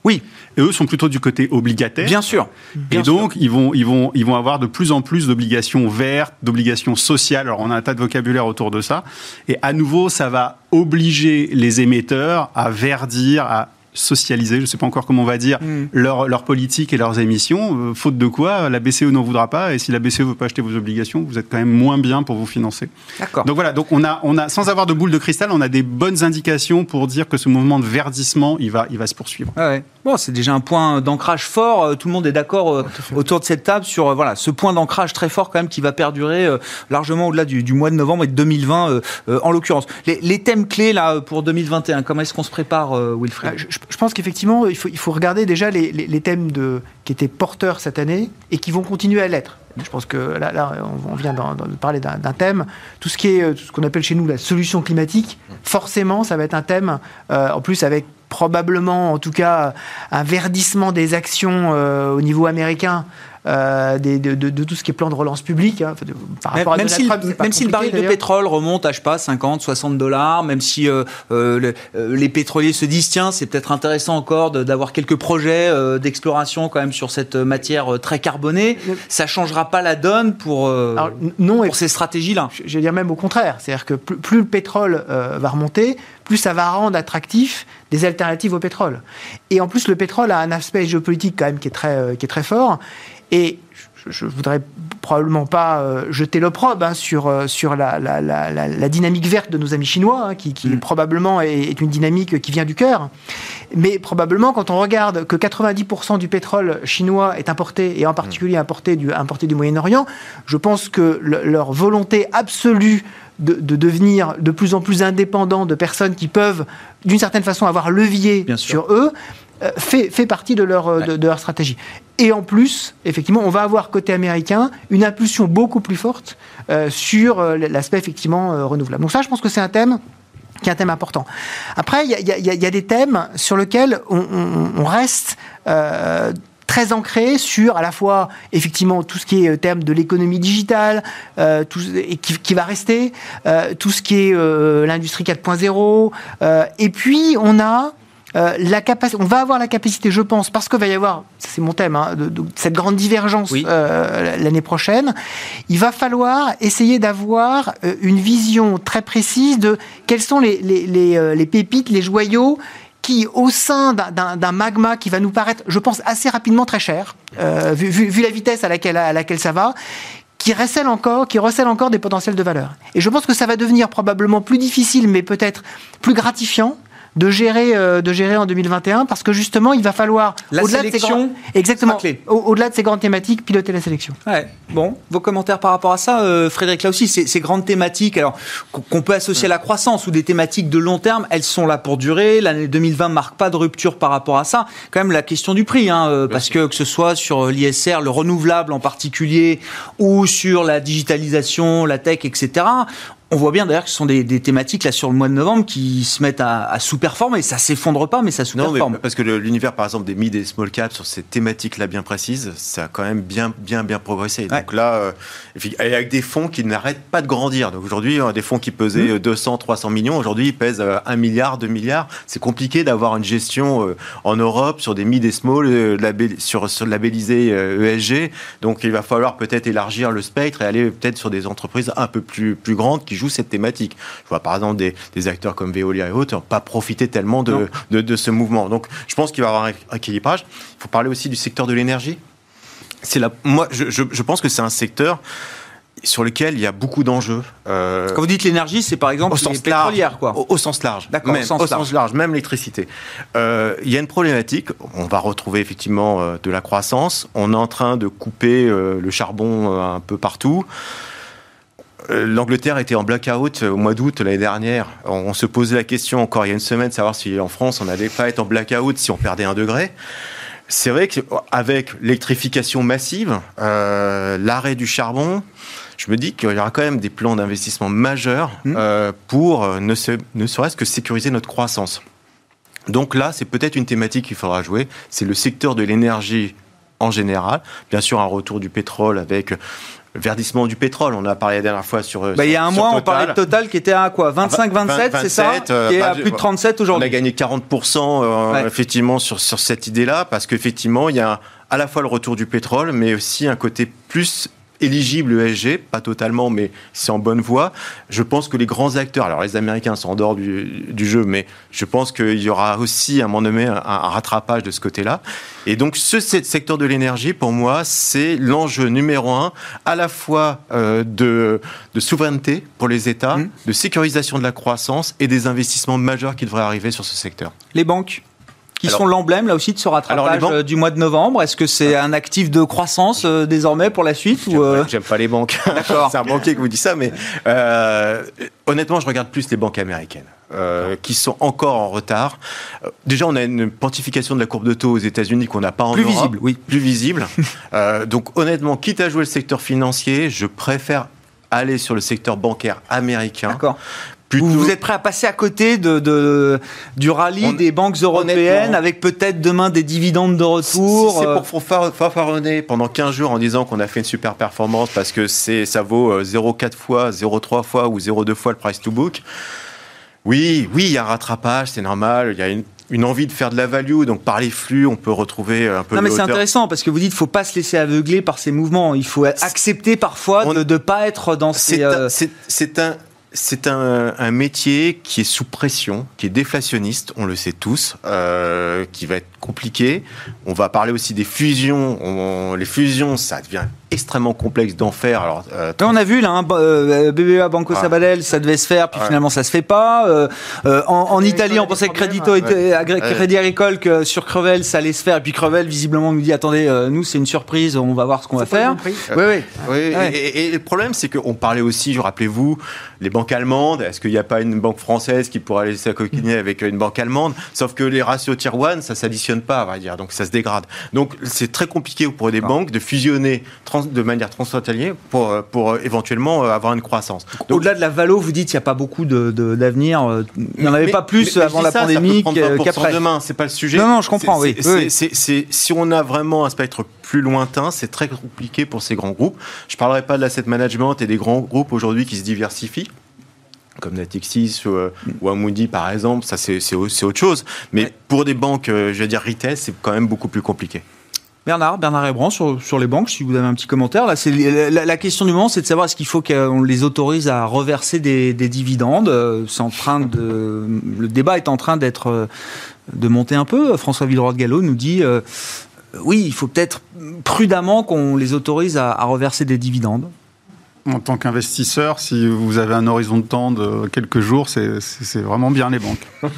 Oui. Et eux sont plutôt du côté obligataire. Bien sûr. et donc, Ils, vont, ils, vont, ils vont avoir de plus en plus d'obligations vertes, d'obligations sociales. Alors, on a un tas de vocabulaire autour de ça. Et à nouveau, ça va obliger les émetteurs à verdir, à socialiser, je ne sais pas encore comment on va dire, mm. leur, leur, politique et leurs émissions, euh, faute de quoi la BCE n'en voudra pas, et si la BCE ne veut pas acheter vos obligations, vous êtes quand même moins bien pour vous financer. D'accord. Donc voilà, donc on a, on a, sans avoir de boule de cristal, on a des bonnes indications pour dire que ce mouvement de verdissement, il va, il va se poursuivre. Ah ouais. Bon, c'est déjà un point d'ancrage fort, euh, tout le monde est d'accord euh, autour de cette table sur voilà, ce point d'ancrage très fort quand même qui va perdurer largement au-delà du, du, mois de novembre et de 2020 en l'occurrence. Les, les, thèmes clés là pour 2021, comment est-ce qu'on se prépare, Wilfried ah, je pense qu'effectivement, il faut, regarder déjà les, thèmes qui étaient porteurs cette année et qui vont continuer à l'être. Je pense que là, on vient de parler d'un thème. Tout ce qui est ce qu'on appelle chez nous la solution climatique, forcément, ça va être un thème, euh, en plus avec probablement, en tout cas, un verdissement des actions euh, au niveau américain euh, de, tout ce qui est plan de relance publique. Hein, par rapport même, à si, même si le baril de pétrole remonte à, je sais pas, 50, 60 dollars, même si euh, euh, les pétroliers se disent, tiens, c'est peut-être intéressant encore d'avoir quelques projets d'exploration quand même sur cette matière très carbonée, ça changera pas la donne pour, non, pour ces stratégies-là. Je vais dire même au contraire. C'est-à-dire que plus, plus, le pétrole va remonter, plus ça va rendre attractif des alternatives au pétrole. Et en plus, le pétrole a un aspect géopolitique quand même qui est très, qui est très fort. Et je ne voudrais probablement pas euh, jeter l'opprobre hein, sur, euh, sur la, la, la, la, dynamique verte de nos amis chinois, hein, qui, qui mm. probablement est, une dynamique qui vient du cœur. Mais probablement, quand on regarde que 90% du pétrole chinois est importé, et en particulier mm. importé du, importé du Moyen-Orient, je pense que leur volonté absolue de, de, devenir de plus en plus indépendants de personnes qui peuvent, d'une certaine façon, avoir levier sur eux, euh, fait, fait, partie de leur, de, leur stratégie. Et en plus, effectivement, on va avoir côté américain une impulsion beaucoup plus forte euh, sur euh, l'aspect effectivement renouvelable. Donc ça, je pense que c'est un thème qui est un thème important. Après, il y, a des thèmes sur lesquels on, reste très ancré sur à la fois effectivement tout ce qui est thème de l'économie digitale, euh, qui, va rester, euh, tout ce qui est euh, l'industrie 4.0, et puis on a euh, la capacité, on va avoir la capacité, je pense, parce qu'il va y avoir, c'est mon thème, hein, de, cette grande divergence euh, l'année prochaine, il va falloir essayer d'avoir euh, une vision très précise de quels sont les, les, les, les pépites, les joyaux qui, au sein d'un magma qui va nous paraître, je pense, assez rapidement très cher, vu, vu, la vitesse à laquelle, à laquelle ça va, qui recèle encore, qui recèle encore des potentiels de valeur. Et je pense que ça va devenir probablement plus difficile, mais peut-être plus gratifiant de gérer, euh, de gérer en 2021 parce que justement, il va falloir, La au-delà de ces grands- exactement, sera clé. au- au-delà de ces grandes thématiques, piloter la sélection. Ouais. Bon, vos commentaires par rapport à ça, euh, Frédéric, là aussi, ces, ces grandes thématiques, alors qu'on peut associer à la croissance ou des thématiques de long terme, elles sont là pour durer. L'année 2020 marque pas de rupture par rapport à ça. Quand même la question du prix, hein, euh, parce que que ce soit sur l'ISR, le renouvelable en particulier, ou sur la digitalisation, la tech, etc. On voit bien d'ailleurs que ce sont des, des thématiques là sur le mois de novembre qui se mettent à, à sous-performer. Ça s'effondre pas, mais ça Non, mais sous-performe. parce que l'univers, par exemple, des mid et small caps sur ces thématiques-là bien précises, ça a quand même bien, bien, bien progressé. Ouais. Donc là, euh, avec des fonds qui n'arrêtent pas de grandir. Donc aujourd'hui, euh, des fonds qui pesaient Mmh. euh, 200, 300 millions, aujourd'hui, ils pèsent euh, 1 milliard, 2 milliards. C'est compliqué d'avoir une gestion euh, en Europe sur des mid et small, euh, label- sur, sur labellisé euh, ESG. Donc il va falloir peut-être élargir le spectre et aller peut-être sur des entreprises un peu plus, plus grandes qui jouent cette thématique. Je vois par exemple des, des acteurs comme Veolia et autres pas profiter tellement de, de, de ce mouvement. Donc je pense qu'il va y avoir un équilibrage. Il faut parler aussi du secteur de l'énergie. C'est la, moi, je, je, je pense que c'est un secteur sur lequel il y a beaucoup d'enjeux. Euh, Quand vous dites l'énergie, c'est par exemple au les sens large, quoi. Au, au sens large. D'accord, Même, au sens large. large, même l'électricité. Euh, Il y a une problématique. On va retrouver effectivement euh, de la croissance. On est en train de couper le charbon un peu partout. Euh, L'Angleterre était en blackout euh, au mois d'août l'année dernière. On, se posait la question encore il y a une semaine de savoir si en France on n'allait pas être en blackout si on perdait un degré. C'est vrai qu'avec l'électrification massive, euh, l'arrêt du charbon, je me dis qu'il y aura quand même des plans d'investissement majeurs Mmh. euh, pour ne, se- ne serait-ce que sécuriser notre croissance. Donc là, c'est peut-être une thématique qu'il faudra jouer. C'est le secteur de l'énergie en général. Bien sûr, un retour du pétrole avec le verdissement du pétrole. On en a parlé la dernière fois sur. Bah, il y a un sur mois, on parlait de Total qui était à quoi 25, 27, c'est ça 27, euh, Qui est bah, à plus de 37 On a aujourd'hui. gagné 40% euh, Ouais. effectivement sur, sur cette idée-là, parce qu'effectivement, il y a à la fois le retour du pétrole, mais aussi un côté plus éligible ESG, pas totalement, mais c'est en bonne voie. Je pense que les grands acteurs, alors les Américains sont en dehors du, du jeu, mais je pense qu'il y aura aussi à un moment donné un, un rattrapage de ce côté-là. Et donc ce ce secteur de l'énergie, pour moi, c'est l'enjeu numéro un, à la fois euh, de, de souveraineté pour les États, Mmh. de sécurisation de la croissance et des investissements majeurs qui devraient arriver sur ce secteur. Les banques? Qui Alors- sont l'emblème là aussi de ce Alors, rattrapage banques- euh, du mois de novembre. Est-ce que c'est un actif de croissance euh, désormais pour la suite ou euh, J'aime pas les banques. D'accord. c'est un banquier qui vous dit ça, mais euh, honnêtement, je regarde plus les banques américaines. euh, qui sont encore en retard. Euh, Déjà, on a une pontification de la courbe de taux aux États-Unis qu'on n'a pas en Plus Europe. visible, oui. Plus visible. Euh, donc, honnêtement, quitte à jouer le secteur financier, je préfère aller sur le secteur bancaire américain. Plutôt- Vous, vous êtes prêt à passer à côté de, de- du rallye On- des banques européennes avec peut-être demain des dividendes de retour Si c'est euh, pour fanfar- fanfaronner pendant 15 jours en disant qu'on a fait une super performance parce que ça vaut euh, 0,4 fois, 0,3 fois ou 0,2 fois le price to book. Oui, oui, il y a un rattrapage, c'est normal. Il y a une, une envie de faire de la value, donc par les flux, on peut retrouver un peu Non de mais c'est intéressant parce que vous dites faut pas se laisser aveugler par ces mouvements. Il faut accepter parfois On- de ne pas être dans ces. C'est euh, un, c'est- un métier qui est sous pression, qui est déflationniste, on le sait tous, euh, qui va être compliqué. On va parler aussi des fusions. On- les fusions, ça devient extrêmement complexe d'en faire. Alors, euh, Ouais, on a vu là, hein, euh, BBA Banco Ah. Sabadell, ça devait se faire, puis Ouais. finalement ça se fait pas. Euh, euh, en, Italie, Agricole on pensait des que était, Agré- Ouais. Crédit Agricole que sur Crevel ça allait se faire, et puis Crevel visiblement nous dit attendez, euh, nous c'est une surprise, on va voir ce qu'on va faire. Oui, oui. Oui, Ouais. et, et- et le problème, c'est qu'on parlait aussi, je rappelez-vous, les banques allemandes. Est-ce qu'il n'y a pas une banque française qui pourrait aller s'acoquiner avec une banque allemande? Sauf que les ratios tier 1, ça s'additionne pas, on va dire, donc ça se dégrade. Donc c'est très compliqué pour des banques de fusionner trans- de manière transfrontalière pour, euh, pour euh, éventuellement euh, avoir une croissance. Au-delà de la valo, vous dites qu'il n'y a pas beaucoup de- de- d'avenir. euh, il n'y en avait Mais- pas plus mais- avant la ça, pandémie prendre qu'à- 20% qu'après. demain, c'est pas le sujet. Non, non, je comprends, C'est- oui, c'est- oui. c'est- c'est- si on a vraiment un spectre plus lointain, c'est très compliqué pour ces grands groupes. Je parlerai pas de l'asset management et des grands groupes aujourd'hui qui se diversifient comme Natixis ou, euh, ou Amundi par exemple, ça c'est c'est au- c'est autre chose. Mais Ouais. pour des banques, euh, je veux dire retail, c'est quand même beaucoup plus compliqué. Bernard, Bernard Hébran, sur, sur les banques, si vous avez un petit commentaire. Là, c'est la, la question du moment, c'est de savoir est-ce qu'il faut qu'on les autorise à reverser des, des dividendes. Euh, C'est en train de, le débat est en train d'être de monter un peu. François Villeroy de Gallo nous dit euh, oui, il faut peut-être prudemment qu'on les autorise à, à reverser des dividendes. En tant qu'investisseur, si vous avez un horizon de temps de quelques jours, c'est vraiment bien les banques.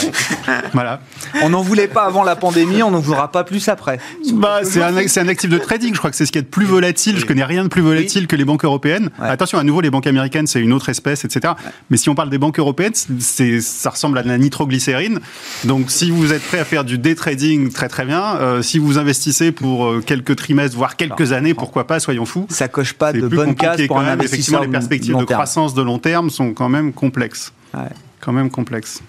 voilà. On n'en voulait pas avant la pandémie, on n'en voudra pas plus après. Bah, c'est un, un, actif de trading, je crois que c'est ce qui est de plus volatile. Je connais rien de plus volatile que les banques européennes. Attention, à nouveau, les banques américaines, c'est une autre espèce, etc. Mais si on parle des banques européennes, ça ressemble à de la nitroglycérine. Donc, si vous êtes prêt à faire du day trading, très très bien. Euh, si vous investissez pour euh, quelques trimestres, voire quelques années, pourquoi pas, soyons fous. Ça coche pas de bonnes cases pour un investisseur. Effectivement, les perspectives de croissance de long terme sont quand même complexes. Quand même complexes.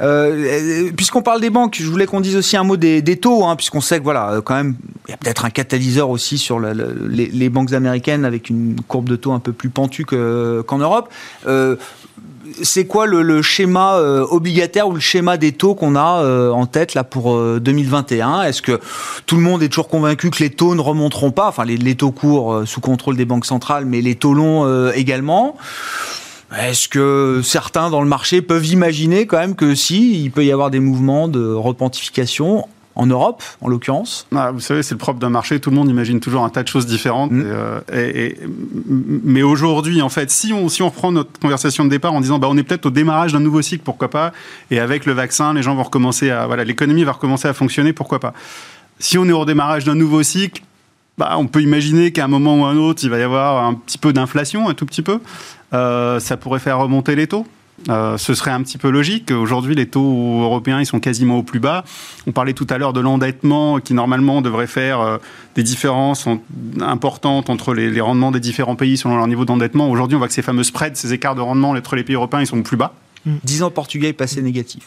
Euh, puisqu'on parle des banques, je voulais qu'on dise aussi un mot des, taux, hein, puisqu'on sait que voilà, euh, quand même, il y a peut-être un catalyseur aussi sur les, banques américaines avec une courbe de taux un peu plus pentue qu'en Europe. Euh, c'est quoi le, schéma obligataire ou le schéma des taux qu'on a en tête là pour 2021 Est-ce que tout le monde est toujours convaincu que les taux ne remonteront pas? Enfin, les taux courts sous contrôle des banques centrales, mais les taux longs également est-ce que certains dans le marché peuvent imaginer quand même que si, il peut y avoir des mouvements de repentification en Europe, en l'occurrence? Ah, Vous savez, c'est le propre d'un marché. Tout le monde imagine toujours un tas de choses différentes. Mm. Euh, mais aujourd'hui, en fait, si on, si on reprend notre conversation de départ en disant bah, on est peut-être au démarrage d'un nouveau cycle, pourquoi pas? Et avec le vaccin, les gens vont recommencer à. Voilà, l'économie va recommencer à fonctionner, pourquoi pas? Si on est au démarrage d'un nouveau cycle, bah, on peut imaginer qu'à un moment ou un autre, il va y avoir un petit peu d'inflation, un tout petit peu. Euh, ça pourrait faire remonter les taux. Euh, ce serait un petit peu logique. Aujourd'hui, les taux européens, ils sont quasiment au plus bas. On parlait tout à l'heure de l'endettement qui, normalement, devrait faire euh, des différences importantes entre les, rendements des différents pays selon leur niveau d'endettement. Aujourd'hui, on voit que ces fameux spreads, ces écarts de rendement entre les pays européens, ils sont plus bas. 10 ans Portugais est passé négatif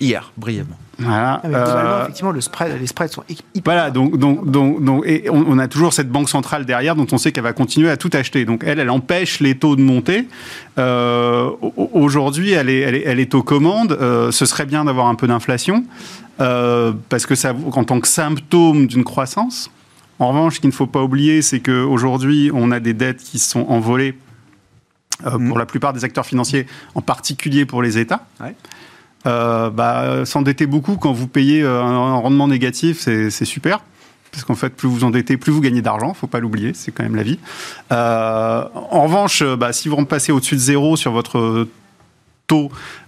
hier, brièvement. Voilà. Ah, euh, effectivement, le spread, les spreads sont hyper. Voilà, donc, donc, donc, donc et on, a toujours cette banque centrale derrière dont on sait qu'elle va continuer à tout acheter. Donc elle, elle empêche les taux de monter. Euh, Aujourd'hui, elle est, elle, est, elle est aux commandes. Euh, ce serait bien d'avoir un peu d'inflation euh, parce que ça, en tant que symptôme d'une croissance. En revanche, ce qu'il ne faut pas oublier, c'est qu'aujourd'hui, on a des dettes qui sont envolées euh, pour mm. la plupart des acteurs financiers, en particulier pour les États. Ouais. Euh, bah, s'endetter beaucoup quand vous payez euh, un, rendement négatif, c'est super. Parce qu'en fait, plus vous endettez, plus vous gagnez d'argent. Faut pas l'oublier, c'est quand même la vie. Euh, en revanche, bah, si vous repassez au-dessus de zéro sur votre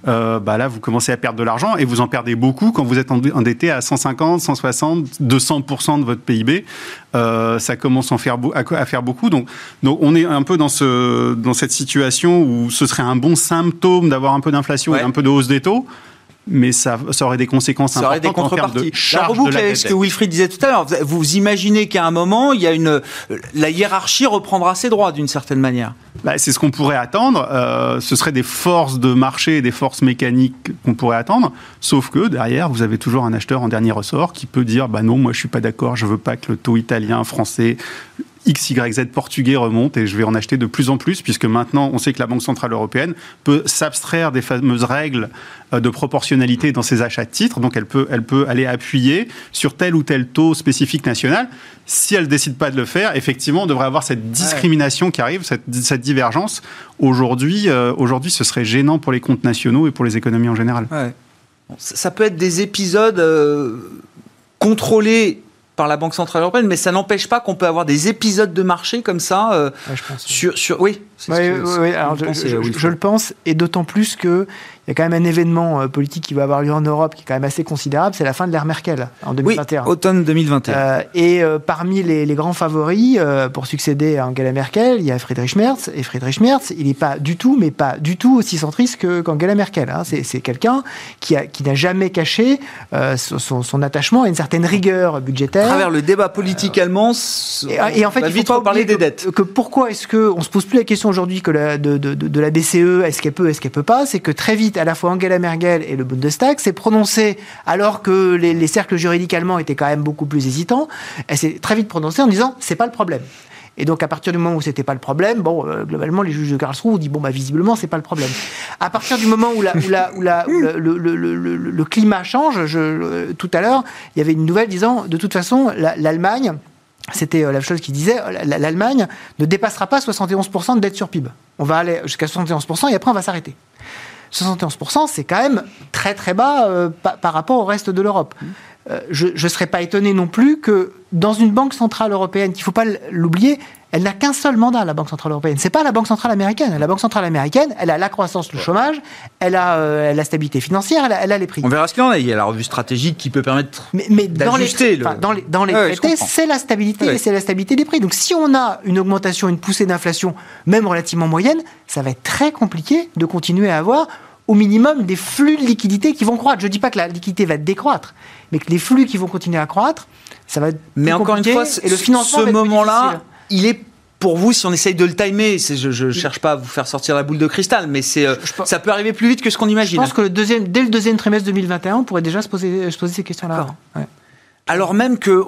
euh, bah là, vous commencez à perdre de l'argent et vous en perdez beaucoup quand vous êtes endetté à 150, 160, 200% de votre PIB. Euh, ça commence à, faire, à faire beaucoup. Donc, donc, on est un peu dans, ce, dans cette situation où ce serait un bon symptôme d'avoir un peu d'inflation et un peu de hausse des taux mais ça, ça, aurait des conséquences ça aurait des contreparties. De la ce que Wilfried disait tout à l'heure. Vous imaginez qu'à un moment, il y a une, la hiérarchie reprendra ses droits d'une certaine manière. Bah, c'est ce qu'on pourrait attendre. Euh, ce serait des forces de marché des forces mécaniques qu'on pourrait attendre. Sauf que derrière, vous avez toujours un acheteur en dernier ressort qui peut dire bah non, moi je suis pas d'accord, je veux pas que le taux italien, français, XYZ portugais remonte et je vais en acheter de plus en plus puisque maintenant on sait que la Banque Centrale Européenne peut s'abstraire des fameuses règles euh, de proportionnalité dans ses achats de titres. Donc elle peut, elle peut aller appuyer sur tel ou tel taux spécifique national. Si elle ne décide pas de le faire, effectivement, on devrait avoir cette discrimination qui arrive, cette, cette divergence. Aujourd'hui, euh, aujourd'hui, ce serait gênant pour les comptes nationaux et pour les économies en général. Ça peut être des épisodes euh, contrôlés par la Banque Centrale Européenne, mais ça n'empêche pas qu'on peut avoir des épisodes de marché comme ça. Euh, je pense. Sur, sur, oui, oui, oui, alors je, le pense, et d'autant plus que il y a quand même un événement euh, politique qui va avoir lieu en Europe qui est quand même assez considérable, c'est la fin de l'ère Merkel en 2021. Oui, automne 2021. Euh, et euh, parmi les, les, grands favoris pour succéder à Angela Merkel, il y a Friedrich Merz. Et Friedrich Merz, il n'est pas du tout, mais pas du tout aussi centriste qu'Angela Merkel. Hein. C'est quelqu'un qui, n'a jamais caché son, son, attachement à une certaine rigueur budgétaire. À travers le débat politique allemand, et, en fait, il faut pas parler des dettes. Que, pourquoi est-ce qu'on se pose plus la question aujourd'hui que de, de, la BCE, est-ce qu'elle peut, est-ce qu'elle peut pas? C'est que très vite, à la fois Angela Merkel et le Bundestag s'est prononcé, alors que les, cercles juridiques allemands étaient quand même beaucoup plus hésitants, elle s'est très vite prononcée en disant c'est pas le problème. Et donc, à partir du moment où c'était pas le problème, bon, euh, globalement, les juges de Karlsruhe dit bon, bah, visiblement, c'est pas le problème. À partir du moment où, la, le, climat change, je, tout à l'heure, il y avait une nouvelle disant de toute façon, l'Allemagne c'était euh, la chose qui disait, euh, l'Allemagne ne dépassera pas 71% de dette sur PIB. On va aller jusqu'à 71% et après on va s'arrêter. 71%, c'est quand même très très bas euh, par rapport au reste de l'Europe. Euh, je ne serais pas étonné non plus que dans une banque centrale européenne, qu'il ne faut pas l'oublier, elle n'a qu'un seul mandat, la Banque Centrale Européenne. C'est pas la Banque Centrale Américaine. La Banque Centrale Américaine, elle a la croissance, le chômage, elle a euh, la stabilité financière, elle a, les prix. On verra ce qu'il en est. Il y a la revue stratégique qui peut permettre mais, mais dans les, dans les, dans les traités, c'est la stabilité et c'est la stabilité des prix. Donc si on a une augmentation, une poussée d'inflation, même relativement moyenne, ça va être très compliqué de continuer à avoir au minimum des flux de liquidités qui vont croître. Je ne dis pas que la liquidité va décroître, mais que les flux qui vont continuer à croître, ça va être Mais encore une fois, et le financement ce moment-là, il est pour vous, si on essaye de le timer, je ne cherche pas à vous faire sortir la boule de cristal, mais c'est, euh, ça peut arriver plus vite que ce qu'on imagine. Je pense que le deuxième, dès le deuxième trimestre 2021, on pourrait déjà se poser, se poser ces questions-là alors même que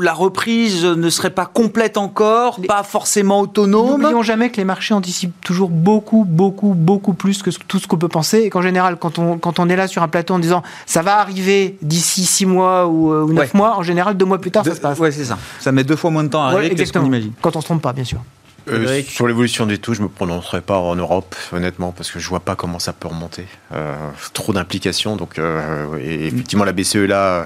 la reprise ne serait pas complète encore, pas forcément autonome. N'oublions jamais que les marchés anticipent toujours beaucoup, beaucoup, beaucoup plus que tout ce qu'on peut penser. Et qu'en général, quand on, quand on est là sur un plateau en disant ça va arriver d'ici six mois ou, euh, neuf mois, en général, deux mois plus tard, ça se passe. Oui, c'est ça. Ça met deux fois moins de temps à arriver que ce qu'on imagine. Quand on se trompe pas, bien sûr. Euh, sur l'évolution des taux, je me prononcerai pas en Europe, honnêtement, parce que je vois pas comment ça peut remonter. Euh, trop d'implications, donc effectivement la BCE là euh,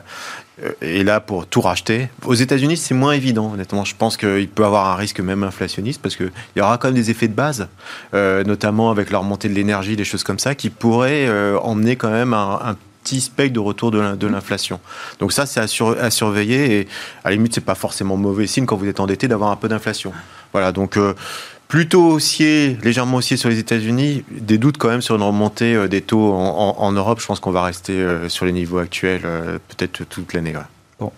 est là pour tout racheter. Aux États-Unis, c'est moins évident, honnêtement. Je pense qu'il peut avoir un risque même inflationniste parce qu'il y aura quand même des effets de base, euh, notamment avec la remontée de l'énergie, des choses comme ça, qui pourraient euh, emmener quand même un, petit spectre de retour de l'inflation. Donc ça, c'est à, surveiller et à la limite, c'est pas forcément mauvais signe quand vous êtes endetté d'avoir un peu d'inflation. Voilà, donc plutôt haussier, légèrement haussier sur les États-Unis, des doutes quand même sur une remontée euh, des taux en, Europe. Je pense qu'on va rester euh, sur les niveaux actuels euh, peut-être toute l'année. Bon.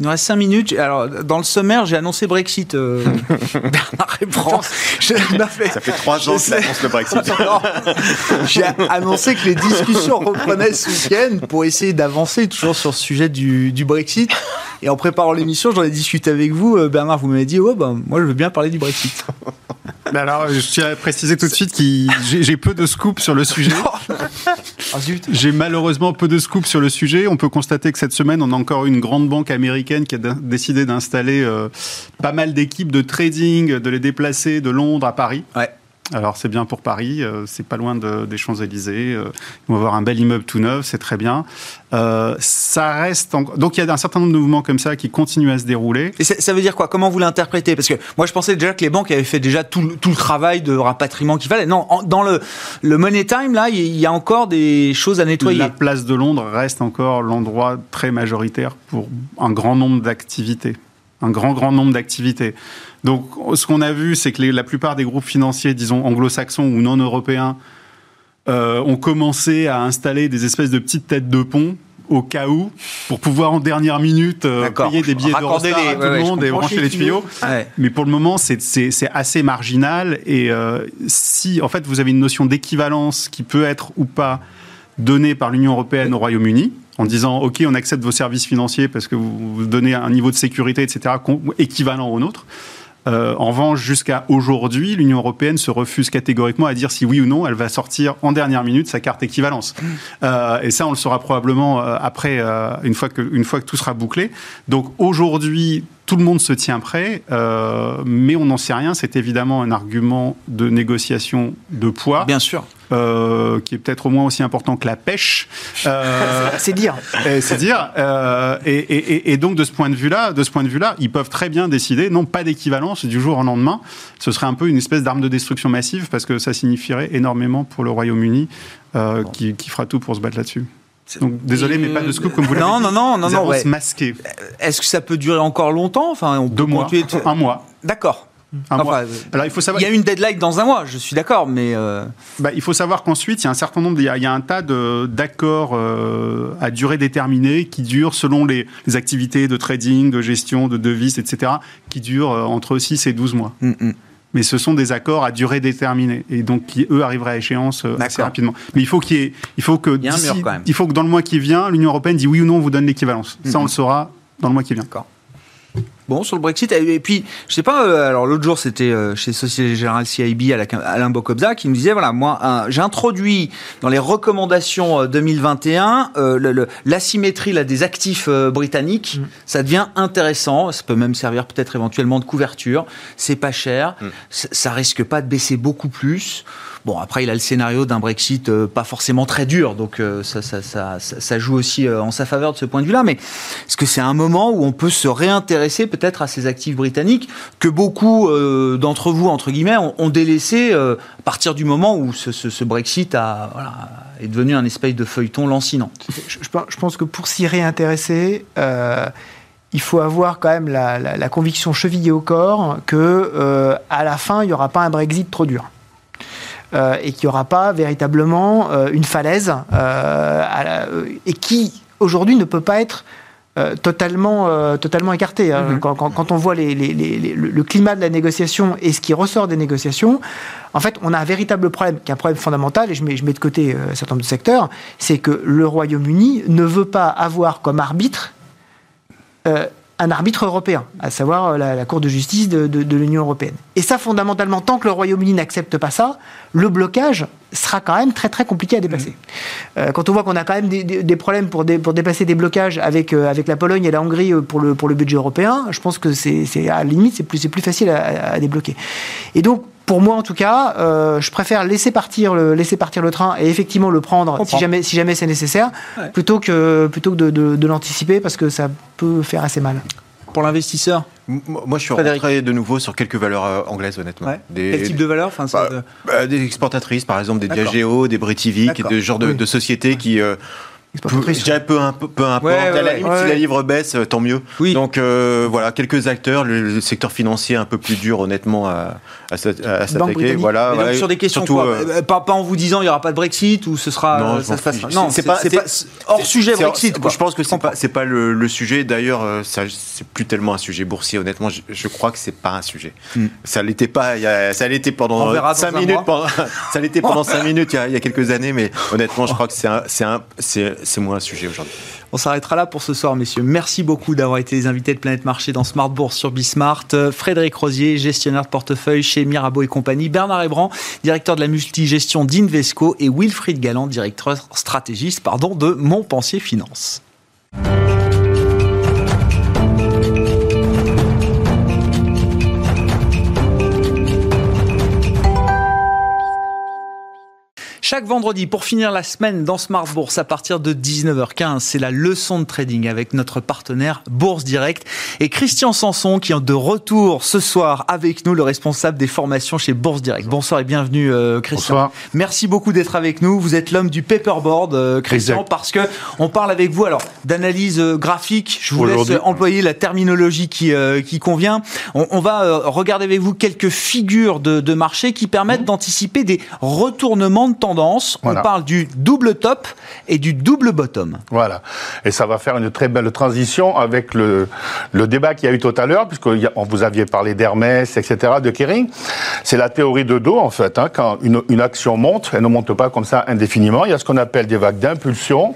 Il nous reste 5 minutes. Alors, dans le sommaire, j'ai annoncé Brexit. Euh, Bernard Ça fait 3 ans que j'annonce le Brexit. j'ai annoncé que les discussions reprenaient ce week-end pour essayer d'avancer toujours sur ce sujet du, du Brexit. Et en préparant l'émission, j'en ai discuté avec vous. Bernard, vous m'avez dit, ouais, ben, moi, je veux bien parler du Brexit. Alors, je tiens à préciser tout de suite que j'ai peu de scoop sur le sujet. Ah, j'ai malheureusement peu de scoop sur le sujet. On peut constater que cette semaine, on a encore une grande banque américaine qui a décidé d'installer euh, pas mal d'équipes de trading, de les déplacer de Londres à Paris. Ouais. Alors c'est bien pour Paris, euh, c'est pas loin des Champs-Élysées. Euh, on va avoir un bel immeuble tout neuf, c'est très bien. Euh, ça reste donc il y a un certain nombre de mouvements comme ça qui continuent à se dérouler. Et ça veut dire quoi? Comment vous l'interprétez? Parce que moi je pensais déjà que les banques avaient fait déjà tout, le travail de rapatriement qu'il fallait. Non, dans le, le Money Time là, il y a encore des choses à nettoyer. La place de Londres reste encore l'endroit très majoritaire pour un grand nombre d'activités, un grand grand nombre d'activités. Donc, ce qu'on a vu, c'est que la plupart des groupes financiers, disons anglo-saxons ou non européens, euh, ont commencé à installer des espèces de petites têtes de pont au cas où, pour pouvoir en dernière minute euh, payer des billets de à tout le monde et brancher les tuyaux. Mais pour le moment, c'est assez marginal. Et euh, si, en fait, vous avez une notion d'équivalence qui peut être ou pas donnée par l'Union européenne au Royaume-Uni, en disant OK, on accepte vos services financiers parce que vous, donnez un niveau de sécurité, etc., équivalent au nôtre. Euh, en revanche, jusqu'à aujourd'hui, l'Union européenne se refuse catégoriquement à dire si oui ou non elle va sortir en dernière minute sa carte équivalence. Euh, et ça, on le saura probablement euh, après, une, fois que, tout sera bouclé. Donc aujourd'hui, tout le monde se tient prêt, mais on n'en sait rien. C'est évidemment un argument de négociation de poids. Bien sûr. Euh, qui est peut-être au moins aussi important que la pêche. Euh, c'est dire. C'est dire. Et, donc de ce point de vue-là, de ce point de vue-là, ils peuvent très bien décider, non pas d'équivalence du jour au lendemain. Ce serait un peu une espèce d'arme de destruction massive parce que ça signifierait énormément pour le Royaume-Uni, qui, qui fera tout pour se battre là-dessus. Donc, désolé, mais pas de scoop comme vous l'avez Non, non, non, non, non. masqué. Est-ce que ça peut durer encore longtemps? Enfin, on Deux mois. Un mois. D'accord. Alors, il faut savoir. Il y a une deadline dans un mois, je suis d'accord, mais. Euh, bah, il faut savoir qu'ensuite, il y a un certain nombre, il y a, un tas d'accords euh, à durée déterminée qui durent selon les, activités de trading, de gestion, de devises, etc., qui durent euh, entre 6 et 12 mois. Mm, mm mais ce sont des accords à durée déterminée et donc qui eux arriveraient à échéance euh, assez rapidement. Mais il faut qu'il il faut que il, faut que dans le mois qui vient, l'Union européenne dit oui ou non, on vous donne l'équivalence. Ça, on le saura dans le mois qui vient. D'accord. Bon, sur le Brexit, et puis, je sais pas, euh, alors l'autre jour, c'était euh, chez Société Générale CIB, Alain Bocobza, qui nous disait, voilà, moi, j'ai introduit dans les recommandations 2021 euh, l'asymétrie là, des actifs britanniques. Mm. Ça devient intéressant. Ça peut même servir peut-être éventuellement de couverture. C'est pas cher. Mm. Ça risque pas de baisser beaucoup plus. Bon, après, il a le scénario d'un Brexit euh, pas forcément très dur, donc euh, ça, joue aussi en sa faveur de ce point de vue-là. Mais est-ce que c'est un moment où on peut se réintéresser peut-être à ces actifs britanniques que beaucoup d'entre vous, entre guillemets, ont, délaissé à partir du moment où ce, Brexit est devenu un espèce de feuilleton lancinant? Je, pense que pour s'y réintéresser, il faut avoir quand même la, conviction chevillée au corps que euh, à la fin, il n'y aura pas un Brexit trop dur. Euh, et qu'il n'y aura pas véritablement euh, une falaise et qui aujourd'hui ne peut pas être totalement, totalement écarté. Hein. Mm-hmm. Quand, on voit le climat de la négociation et ce qui ressort des négociations, en fait, on a un véritable problème, qui est un problème fondamental, et je mets, je mets de côté un certain nombre de secteurs, c'est que le Royaume-Uni ne veut pas avoir comme arbitre euh, un arbitre européen, à savoir euh, la, Cour de justice de, l'Union européenne. Et ça, fondamentalement, tant que le Royaume-Uni n'accepte pas ça, le blocage sera quand même très très compliqué à dépasser. Mmh. Euh, quand on voit qu'on a quand même des, problèmes pour, pour dépasser des blocages avec, avec la Pologne et la Hongrie pour le, pour le budget européen, je pense que c'est à la limite, c'est plus, plus facile à, à, débloquer. Et donc, pour moi, en tout cas, euh, je préfère laisser partir, le, laisser partir le train et effectivement le prendre si jamais, si jamais c'est nécessaire, plutôt que, plutôt que de, de, l'anticiper parce que ça peut faire assez mal. Pour l'investisseur moi, je suis rentré de nouveau sur quelques valeurs euh, anglaises, honnêtement. Des, Quel type de valeurs enfin, bah, bah, Des exportatrices, par exemple, des Diageo, des Britivic, de genre de, de sociétés qui, euh, je dirais peu, peu, peu importe. à la limite, si la livre baisse, tant mieux. Oui. Donc euh, voilà, quelques acteurs. Le, secteur financier un peu plus dur, honnêtement, à, à, s'attaquer. Voilà, donc, sur des questions surtout, euh, euh, pas, pas, en vous disant il n'y aura pas de Brexit ou ce sera non, ça se passe. Non, c'est pas, pas, hors sujet Brexit. Je pense que c'est pas c'est pas le, le sujet. D'ailleurs, ça c'est plus tellement un sujet boursier. Honnêtement, je, je crois que c'est pas un sujet. Hmm. Ça l'était pas. Y a, ça l'était pendant 5 minutes. Pendant, ça l'était pendant 5 minutes il y, a, quelques années, mais honnêtement, je crois que c'est c'est un c'est moins un sujet aujourd'hui. On s'arrêtera là pour ce soir, messieurs. Merci beaucoup d'avoir été les invités de Planète Marché dans Smart Bourse sur Bismart. Frédéric Rosier, gestionnaire de portefeuille chez Mirabeau et compagnie. Bernard Ebran, directeur de la multigestion d'Invesco. Et Wilfried Galland, directeur stratégiste pardon, de Montpensier Finance. Chaque vendredi, pour finir la semaine dans Smart Bourse, à partir de 19h15, c'est la leçon de trading avec notre partenaire Bourse Direct et Christian Sanson qui est de retour ce soir avec nous, le responsable des formations chez Bourse Direct. Bonsoir et bienvenue euh, Christian. Bonsoir. Merci beaucoup d'être avec nous. Vous êtes l'homme du paperboard, euh, Christian, parce que on parle avec vous alors d'analyse euh, graphique. Je vous laisse employer la terminologie qui, qui convient. On, va regarder avec vous quelques figures de, de marché qui permettent mmh. d'anticiper des retournements de tendance on parle du double top et du double bottom. Voilà. Et ça va faire une très belle transition avec le, le débat qu'il y a eu tout à l'heure, puisque vous aviez parlé d'Hermès, etc., de Kering. C'est la théorie de dos, en fait. Hein. quand une, une action monte, elle ne monte pas comme ça indéfiniment. Il y a ce qu'on appelle des vagues d'impulsion,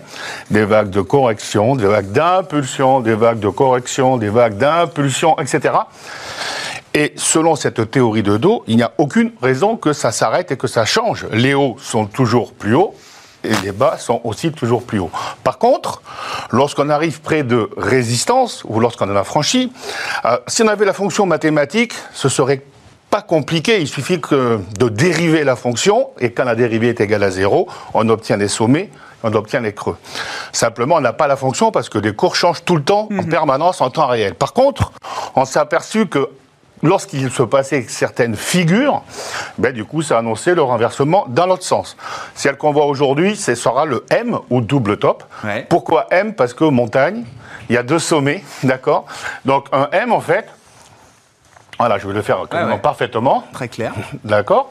des vagues de correction, des vagues d'impulsion, des vagues de correction, des vagues d'impulsion, etc. Et selon cette théorie de dos, il n'y a aucune raison que ça s'arrête et que ça change. Les hauts sont toujours plus hauts et les bas sont aussi toujours plus hauts. Par contre, lorsqu'on arrive près de résistance ou lorsqu'on en a franchi, euh, si on avait la fonction mathématique, ce serait pas compliqué, il suffit que de dériver la fonction, et quand la dérivée est égale à zéro, on obtient les sommets, on obtient les creux. Simplement, on n'a pas la fonction parce que les cours changent tout le temps, en mhm. permanence, en temps réel. Par contre, on s'est aperçu que lorsqu'il se passait certaines figures, ben, du coup, ça annonçait le renversement dans l'autre sens. Celle qu'on voit aujourd'hui, ce sera le M ou double top. Pourquoi M? Parce que montagne, il y a deux sommets, d'accord? Donc un M, en fait, voilà, je vais le faire parfaitement. Très clair. D'accord?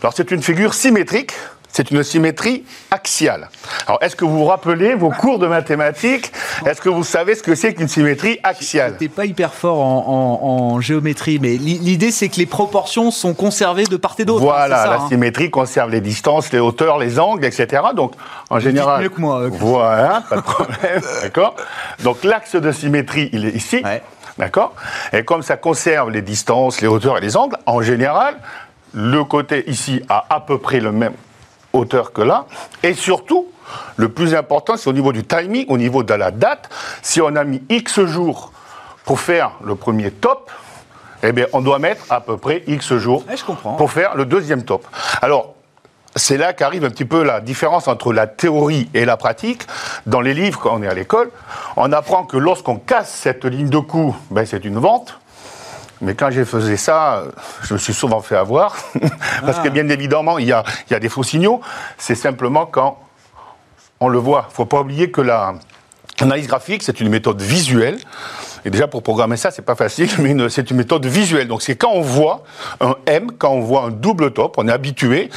Alors c'est une figure symétrique c'est une symétrie axiale. Alors, est-ce que vous vous rappelez vos cours de mathématiques? Est-ce que vous savez ce que c'est qu'une symétrie axiale? N'étais pas hyper fort en, géométrie, mais l'idée, c'est que les proportions sont conservées de part et d'autre. Hein, voilà, la hein. symétrie conserve les distances, les hauteurs, les angles, etc. Donc, en général... mieux que moi. Voilà, pas de problème, d'accord? Donc, l'axe de symétrie, il est ici. D'accord? Et comme ça conserve les distances, les hauteurs et les angles, en général, le côté ici a à peu près le même hauteur que là. Et surtout, le plus important, c'est au niveau du timing, au niveau de la date. Si on a mis X jours pour faire le premier top, eh bien, on doit mettre à peu près X jours pour faire le deuxième top. Alors, c'est là qu'arrive un petit peu la différence entre la théorie et la pratique. Dans les livres, quand on est à l'école, on apprend que lorsqu'on casse cette ligne de coup, ben, c'est une vente. Mais quand j'ai faisais ça, je me suis souvent fait avoir. Parce que bien évidemment, il y a, il y a des faux signaux. C'est simplement quand on le voit. Il ne faut pas oublier que la, L'analyse graphique, c'est une méthode visuelle. Et déjà, pour programmer ça, c'est pas facile, mais c'est une méthode visuelle. Donc, c'est quand on voit un M, quand on voit un double top, on est habitué.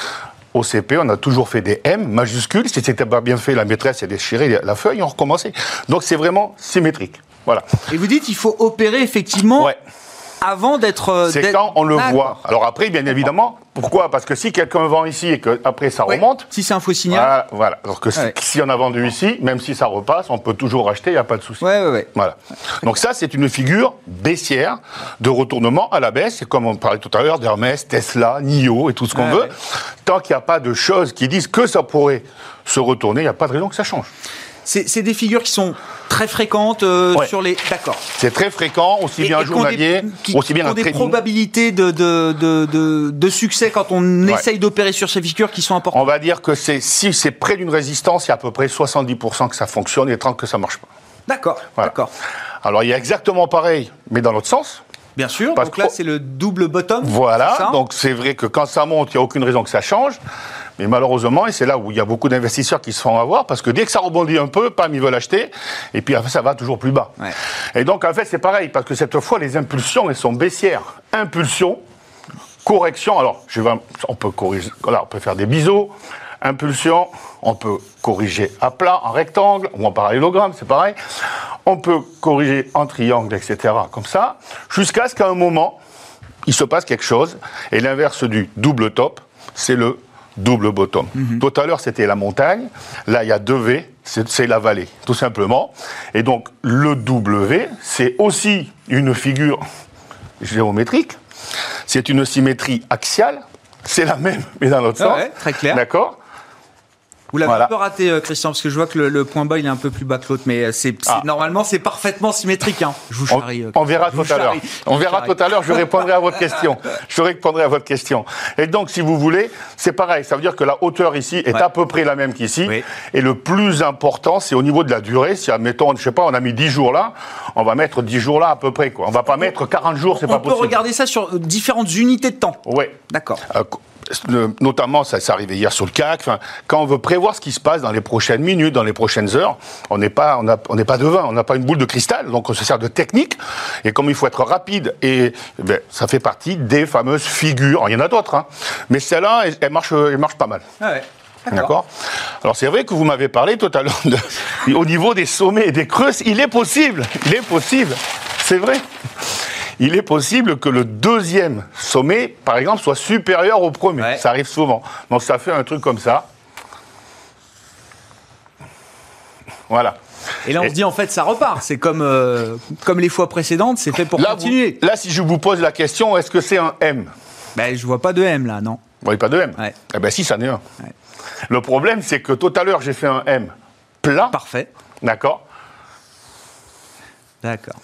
Au CP, on a toujours fait des M majuscules. Si c'était pas bien fait, la maîtresse a déchiré la feuille, on recommençait. Donc, c'est vraiment symétrique. Voilà. Et vous dites, il faut opérer effectivement Ouais. Avant d'être. euh, C'est quand on le voit. Alors après, bien évidemment, pourquoi? Parce que si quelqu'un vend ici et qu'après ça remonte, Si c'est un faux signal. voilà. voilà. Alors que si- Ouais. si on a vendu ici, même si ça repasse, on peut toujours acheter, il n'y a pas de souci. Ouais, ouais. Voilà. Donc ça, c'est une figure baissière de retournement à la baisse. C'est comme on parlait tout à l'heure d'Hermès, Tesla, NIO et tout ce qu'on veut. Tant qu'il n'y a pas de choses qui disent que ça pourrait se retourner, il n'y a pas de raison que ça change. C'est des figures qui sont très fréquentes euh, Ouais. sur les. D'accord. C'est très fréquent, aussi Et- bien et des- journalier, qui- aussi bien un des trading. probabilités de, de, de, de, de succès quand on Ouais. essaye d'opérer sur ces figures qui sont importantes. On va dire que c'est si c'est près d'une résistance, il y a à peu près 70% que ça fonctionne et 30% que ça marche pas. D'accord. Voilà. D'accord. Alors il y a exactement pareil, mais dans l'autre sens. Bien sûr. Parce donc là, c'est le double bottom. Voilà, donc c'est vrai que quand ça monte, il n'y a aucune raison que ça change. Mais malheureusement, et c'est là où il y a beaucoup d'investisseurs qui se font avoir, parce que dès que ça rebondit un peu, pam, ils veulent acheter, et puis après, ça va toujours plus bas. Ouais. Et donc, en fait, c'est pareil, parce que cette fois, les impulsions, elles sont baissières. Impulsion, correction, alors, je vais, on peut corriger, voilà, on peut faire des biseaux. Impulsion, on peut corriger à plat, en rectangle, ou en parallélogramme, c'est pareil. On peut corriger en triangle, etc., comme ça, jusqu'à ce qu'à un moment, il se passe quelque chose. Et l'inverse du double top, c'est le double bottom. Tout à l'heure, c'était la montagne. Là, il y a deux V, c'est c'est la vallée, tout simplement. Et donc, le W, c'est aussi une figure géométrique. C'est une symétrie axiale. C'est la même, mais dans l'autre Ah sens. ouais, très clair. D'accord? Vous l'avez Voilà. un peu raté, euh, Christian, parce que je vois que le, le point bas il est un peu plus bas que l'autre, mais euh, c'est Ah. normalement c'est parfaitement symétrique. Hein. Je vous On, charrie. euh, on verra tout à l'heure. On verra tout à l'heure, je répondrai à votre question. Je répondrai à votre question. Et donc, si vous voulez, c'est pareil. Ça veut dire que la hauteur ici est Ouais. à peu près la même qu'ici. Oui. Et le plus important, c'est au niveau de la durée. Si, admettons, je sais pas, on a mis 10 jours là, on va mettre 10 jours là à peu près, quoi. On va pas mettre 40 jours, c'est On pas peut possible. regarder ça sur différentes unités de temps. Ouais. D'accord. Euh, co- le- notamment, ça s'est arrivé hier sur le CAC. Enfin, quand on veut prévoir ce qui se passe dans les prochaines minutes, dans les prochaines heures, on n'est pas, on a- on n'est pas devin, on n'a pas une boule de cristal, donc on se sert de technique. Et comme il faut être rapide, et ben, ça fait partie des fameuses figures. Il y en a d'autres, hein. mais celle-là, elle, elle marche, elle marche pas mal. Ah ouais. D'accord. Alors c'est vrai que vous m'avez parlé tout à l'heure au niveau des sommets et des creuses, il est possible, il est possible, c'est vrai. Il est possible que le deuxième sommet, par exemple, soit supérieur au premier. Ouais. Ça arrive souvent. Donc ça fait un truc comme ça. Voilà. Et là on Et- se dit en fait ça repart. C'est comme euh, comme les fois précédentes, c'est fait pour Là, continuer. vous- là, si je vous pose la question, est-ce que c'est un M? Ben je vois pas de M là, non. Vous voyez pas de M? Ouais. Eh bien si, ça en est un. Ouais. Le problème, c'est que tout à l'heure, j'ai fait un M plat. Parfait. D'accord D'accord.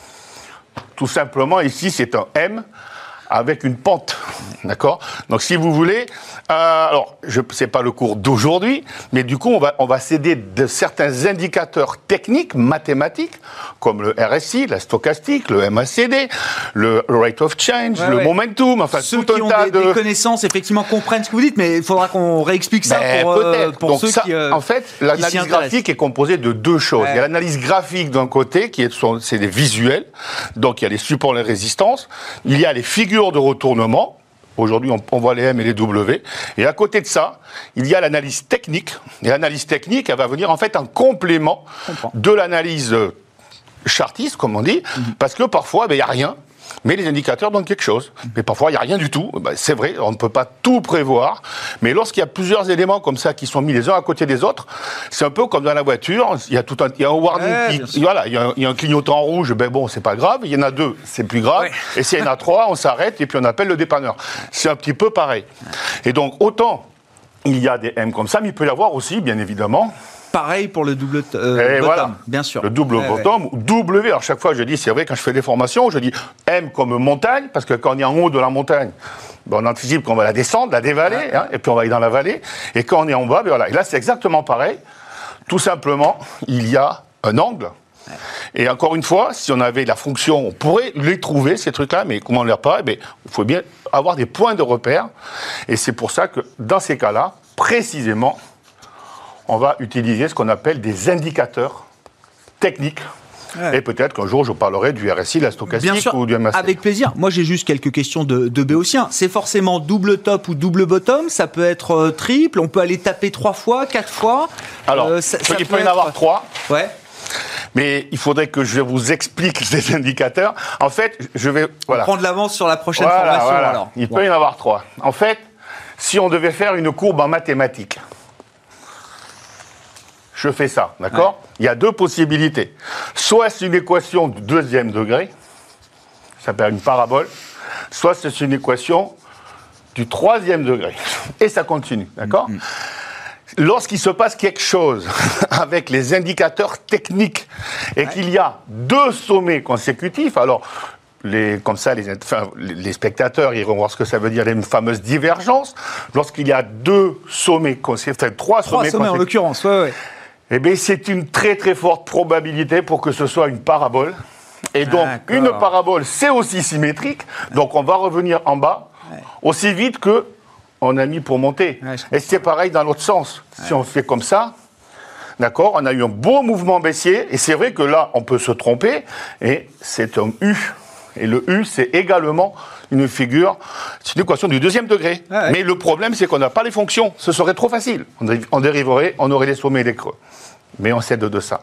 Tout simplement, ici, c'est un M avec une pente. D'accord? Donc, si vous voulez, euh, alors, je sais pas le cours d'aujourd'hui, mais du coup, on va, on va s'aider de certains indicateurs techniques, mathématiques, comme le RSI, la stochastique, le MACD, le rate of change, Ouais, le ouais. momentum, enfin, Ceux tout qui un ont tas des, de... des connaissances effectivement comprennent ce que vous dites, mais il faudra qu'on réexplique ça Ben, pour, euh, pour Donc ceux ça, qui. euh, en fait, l'analyse graphique est composée de deux choses. Ouais. Il y a l'analyse graphique d'un côté, qui est c'est des visuels, donc il y a les supports, les résistances. Il y a les figures de retournement. Aujourd'hui, on, on voit les M et les W. Et à côté de ça, il y a l'analyse technique. Et l'analyse technique, elle va venir en fait en complément de l'analyse chartiste, comme on dit, Mhm. parce que parfois, ben, il n'y a rien. Mais les indicateurs donnent quelque chose. Mais parfois, il n'y a rien du tout. Ben, c'est vrai, on ne peut pas tout prévoir. Mais lorsqu'il y a plusieurs éléments comme ça qui sont mis les uns à côté des autres, c'est un peu comme dans la voiture. Il y a tout un, il y a un warning Ouais, qui- voilà, il y, a un, il y a un clignotant rouge. Ben bon, c'est pas grave. Il y en a deux, c'est plus grave. Ouais. Et s'il y en a trois, on s'arrête et puis on appelle le dépanneur. C'est un petit peu pareil. Et donc, autant il y a des M comme ça, mais il peut y avoir aussi, bien évidemment, Pareil pour le double euh, bottom, voilà. bien sûr. Le double Ouais, bottom, ou W. Alors, chaque fois, je dis, c'est vrai, quand je fais des formations, je dis M comme montagne, parce que quand on est en haut de la montagne, ben, on anticipe qu'on va la descendre, la dévaler, hein, et puis on va aller dans la vallée. Et quand on est en bas, ben voilà. Et là, c'est exactement pareil. Tout simplement, il y a un angle. Et encore une fois, si on avait la fonction, on pourrait les trouver, ces trucs-là, mais comment on ne l'a pas eh Il faut bien avoir des points de repère. Et c'est pour ça que dans ces cas-là, précisément, on va utiliser ce qu'on appelle des indicateurs techniques et peut-être qu'un jour, je parlerai du RSI, la stochastique ou du MAC. Avec plaisir. Moi, j'ai juste quelques questions de, de béotien. C'est forcément double top ou double bottom. Ça peut être euh, triple. On peut aller taper trois fois, quatre fois. Alors, euh, il peut, y en avoir trois. Ouais. Mais il faudrait que je vous explique ces indicateurs. En fait, je vais voilà. prendre l'avance sur la prochaine formation. Alors. Il peut y en avoir trois. En fait, si on devait faire une courbe en mathématiques, je fais ça, d'accord Il y a deux possibilités. Soit c'est une équation du deuxième degré, ça s'appelle une parabole, soit c'est une équation du troisième degré. Et ça continue, d'accord mm-hmm. Lorsqu'il se passe quelque chose avec les indicateurs techniques et qu'il y a deux sommets consécutifs, alors les, comme ça, les, les, spectateurs iront voir ce que ça veut dire, les fameuses divergences. Lorsqu'il y a deux sommets consécutifs, trois, trois sommets, en l'occurrence, ouais, ouais. Eh bien, c'est une très très forte probabilité pour que ce soit une parabole. Et donc, une parabole, c'est aussi symétrique. Donc, on va revenir en bas aussi vite que on a mis pour monter. Et c'est pareil dans l'autre sens. Si on fait comme ça, d'accord, on a eu un beau mouvement baissier. Et c'est vrai que là, on peut se tromper. Et c'est un U. Et le U, c'est également une figure, c'est une équation du deuxième degré. Mais le problème, c'est qu'on n'a pas les fonctions. Ce serait trop facile. On dériverait, on aurait les sommets et les creux. Mais on cède de ça.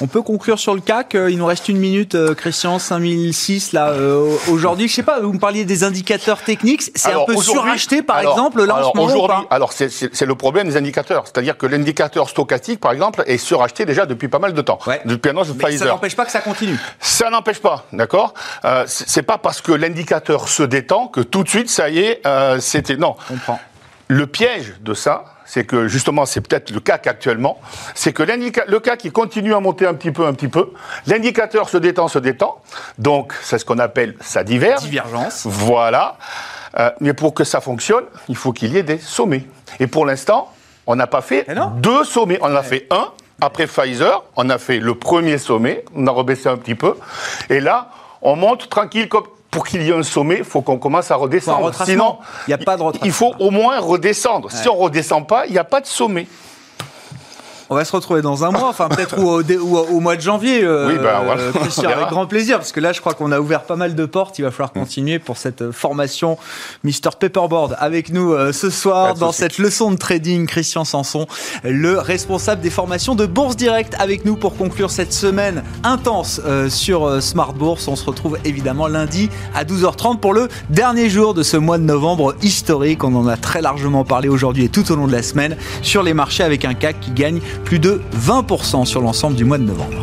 On peut conclure sur le CAC. Euh, il nous reste une minute, euh, Christian, 5006 là euh, aujourd'hui. Je sais pas, vous me parliez des indicateurs techniques. C'est un peu suracheté, par exemple, là en ce moment. Aujourd'hui, alors c'est le problème des indicateurs, c'est-à-dire que l'indicateur stochastique, par exemple, est suracheté déjà depuis pas mal de temps. Depuis l'annonce de Pfizer. Ça n'empêche pas que ça continue. Ça n'empêche pas, d'accord. Euh, c'est pas parce que l'indicateur se détend que tout de suite, ça y est, c'était non. comprends. Le piège de ça, c'est que justement, c'est peut-être le CAC actuellement, c'est que le CAC qui continue à monter un petit peu, un petit peu, l'indicateur se détend, se détend, donc c'est ce qu'on appelle sa diverge. Divergence. Voilà. Euh, mais pour que ça fonctionne, il faut qu'il y ait des sommets. Et pour l'instant, on n'a pas fait deux sommets. On en a fait un après Pfizer, on a fait le premier sommet, on a rebaissé un petit peu, et là, on monte tranquille comme pour qu'il y ait un sommet, il faut qu'on commence à redescendre. Sinon, il n'y a pas de Il faut au moins redescendre. Si on ne redescend pas, il n'y a pas de sommet. On va se retrouver dans un mois, enfin peut-être au, au, mois de janvier, euh, oui, ben, voilà. Christian, avec grand plaisir, parce que là je crois qu'on a ouvert pas mal de portes, il va falloir continuer pour cette formation Mr Paperboard avec nous euh, ce soir dans cette leçon de trading, Christian Sanson, le responsable des formations de Bourse Direct avec nous pour conclure cette semaine intense euh, sur Smart Bourse. On se retrouve évidemment lundi à 12h30 pour le dernier jour de ce mois de novembre historique. On en a très largement parlé aujourd'hui et tout au long de la semaine sur les marchés avec un CAC qui gagne plus de 20% sur l'ensemble du mois de novembre.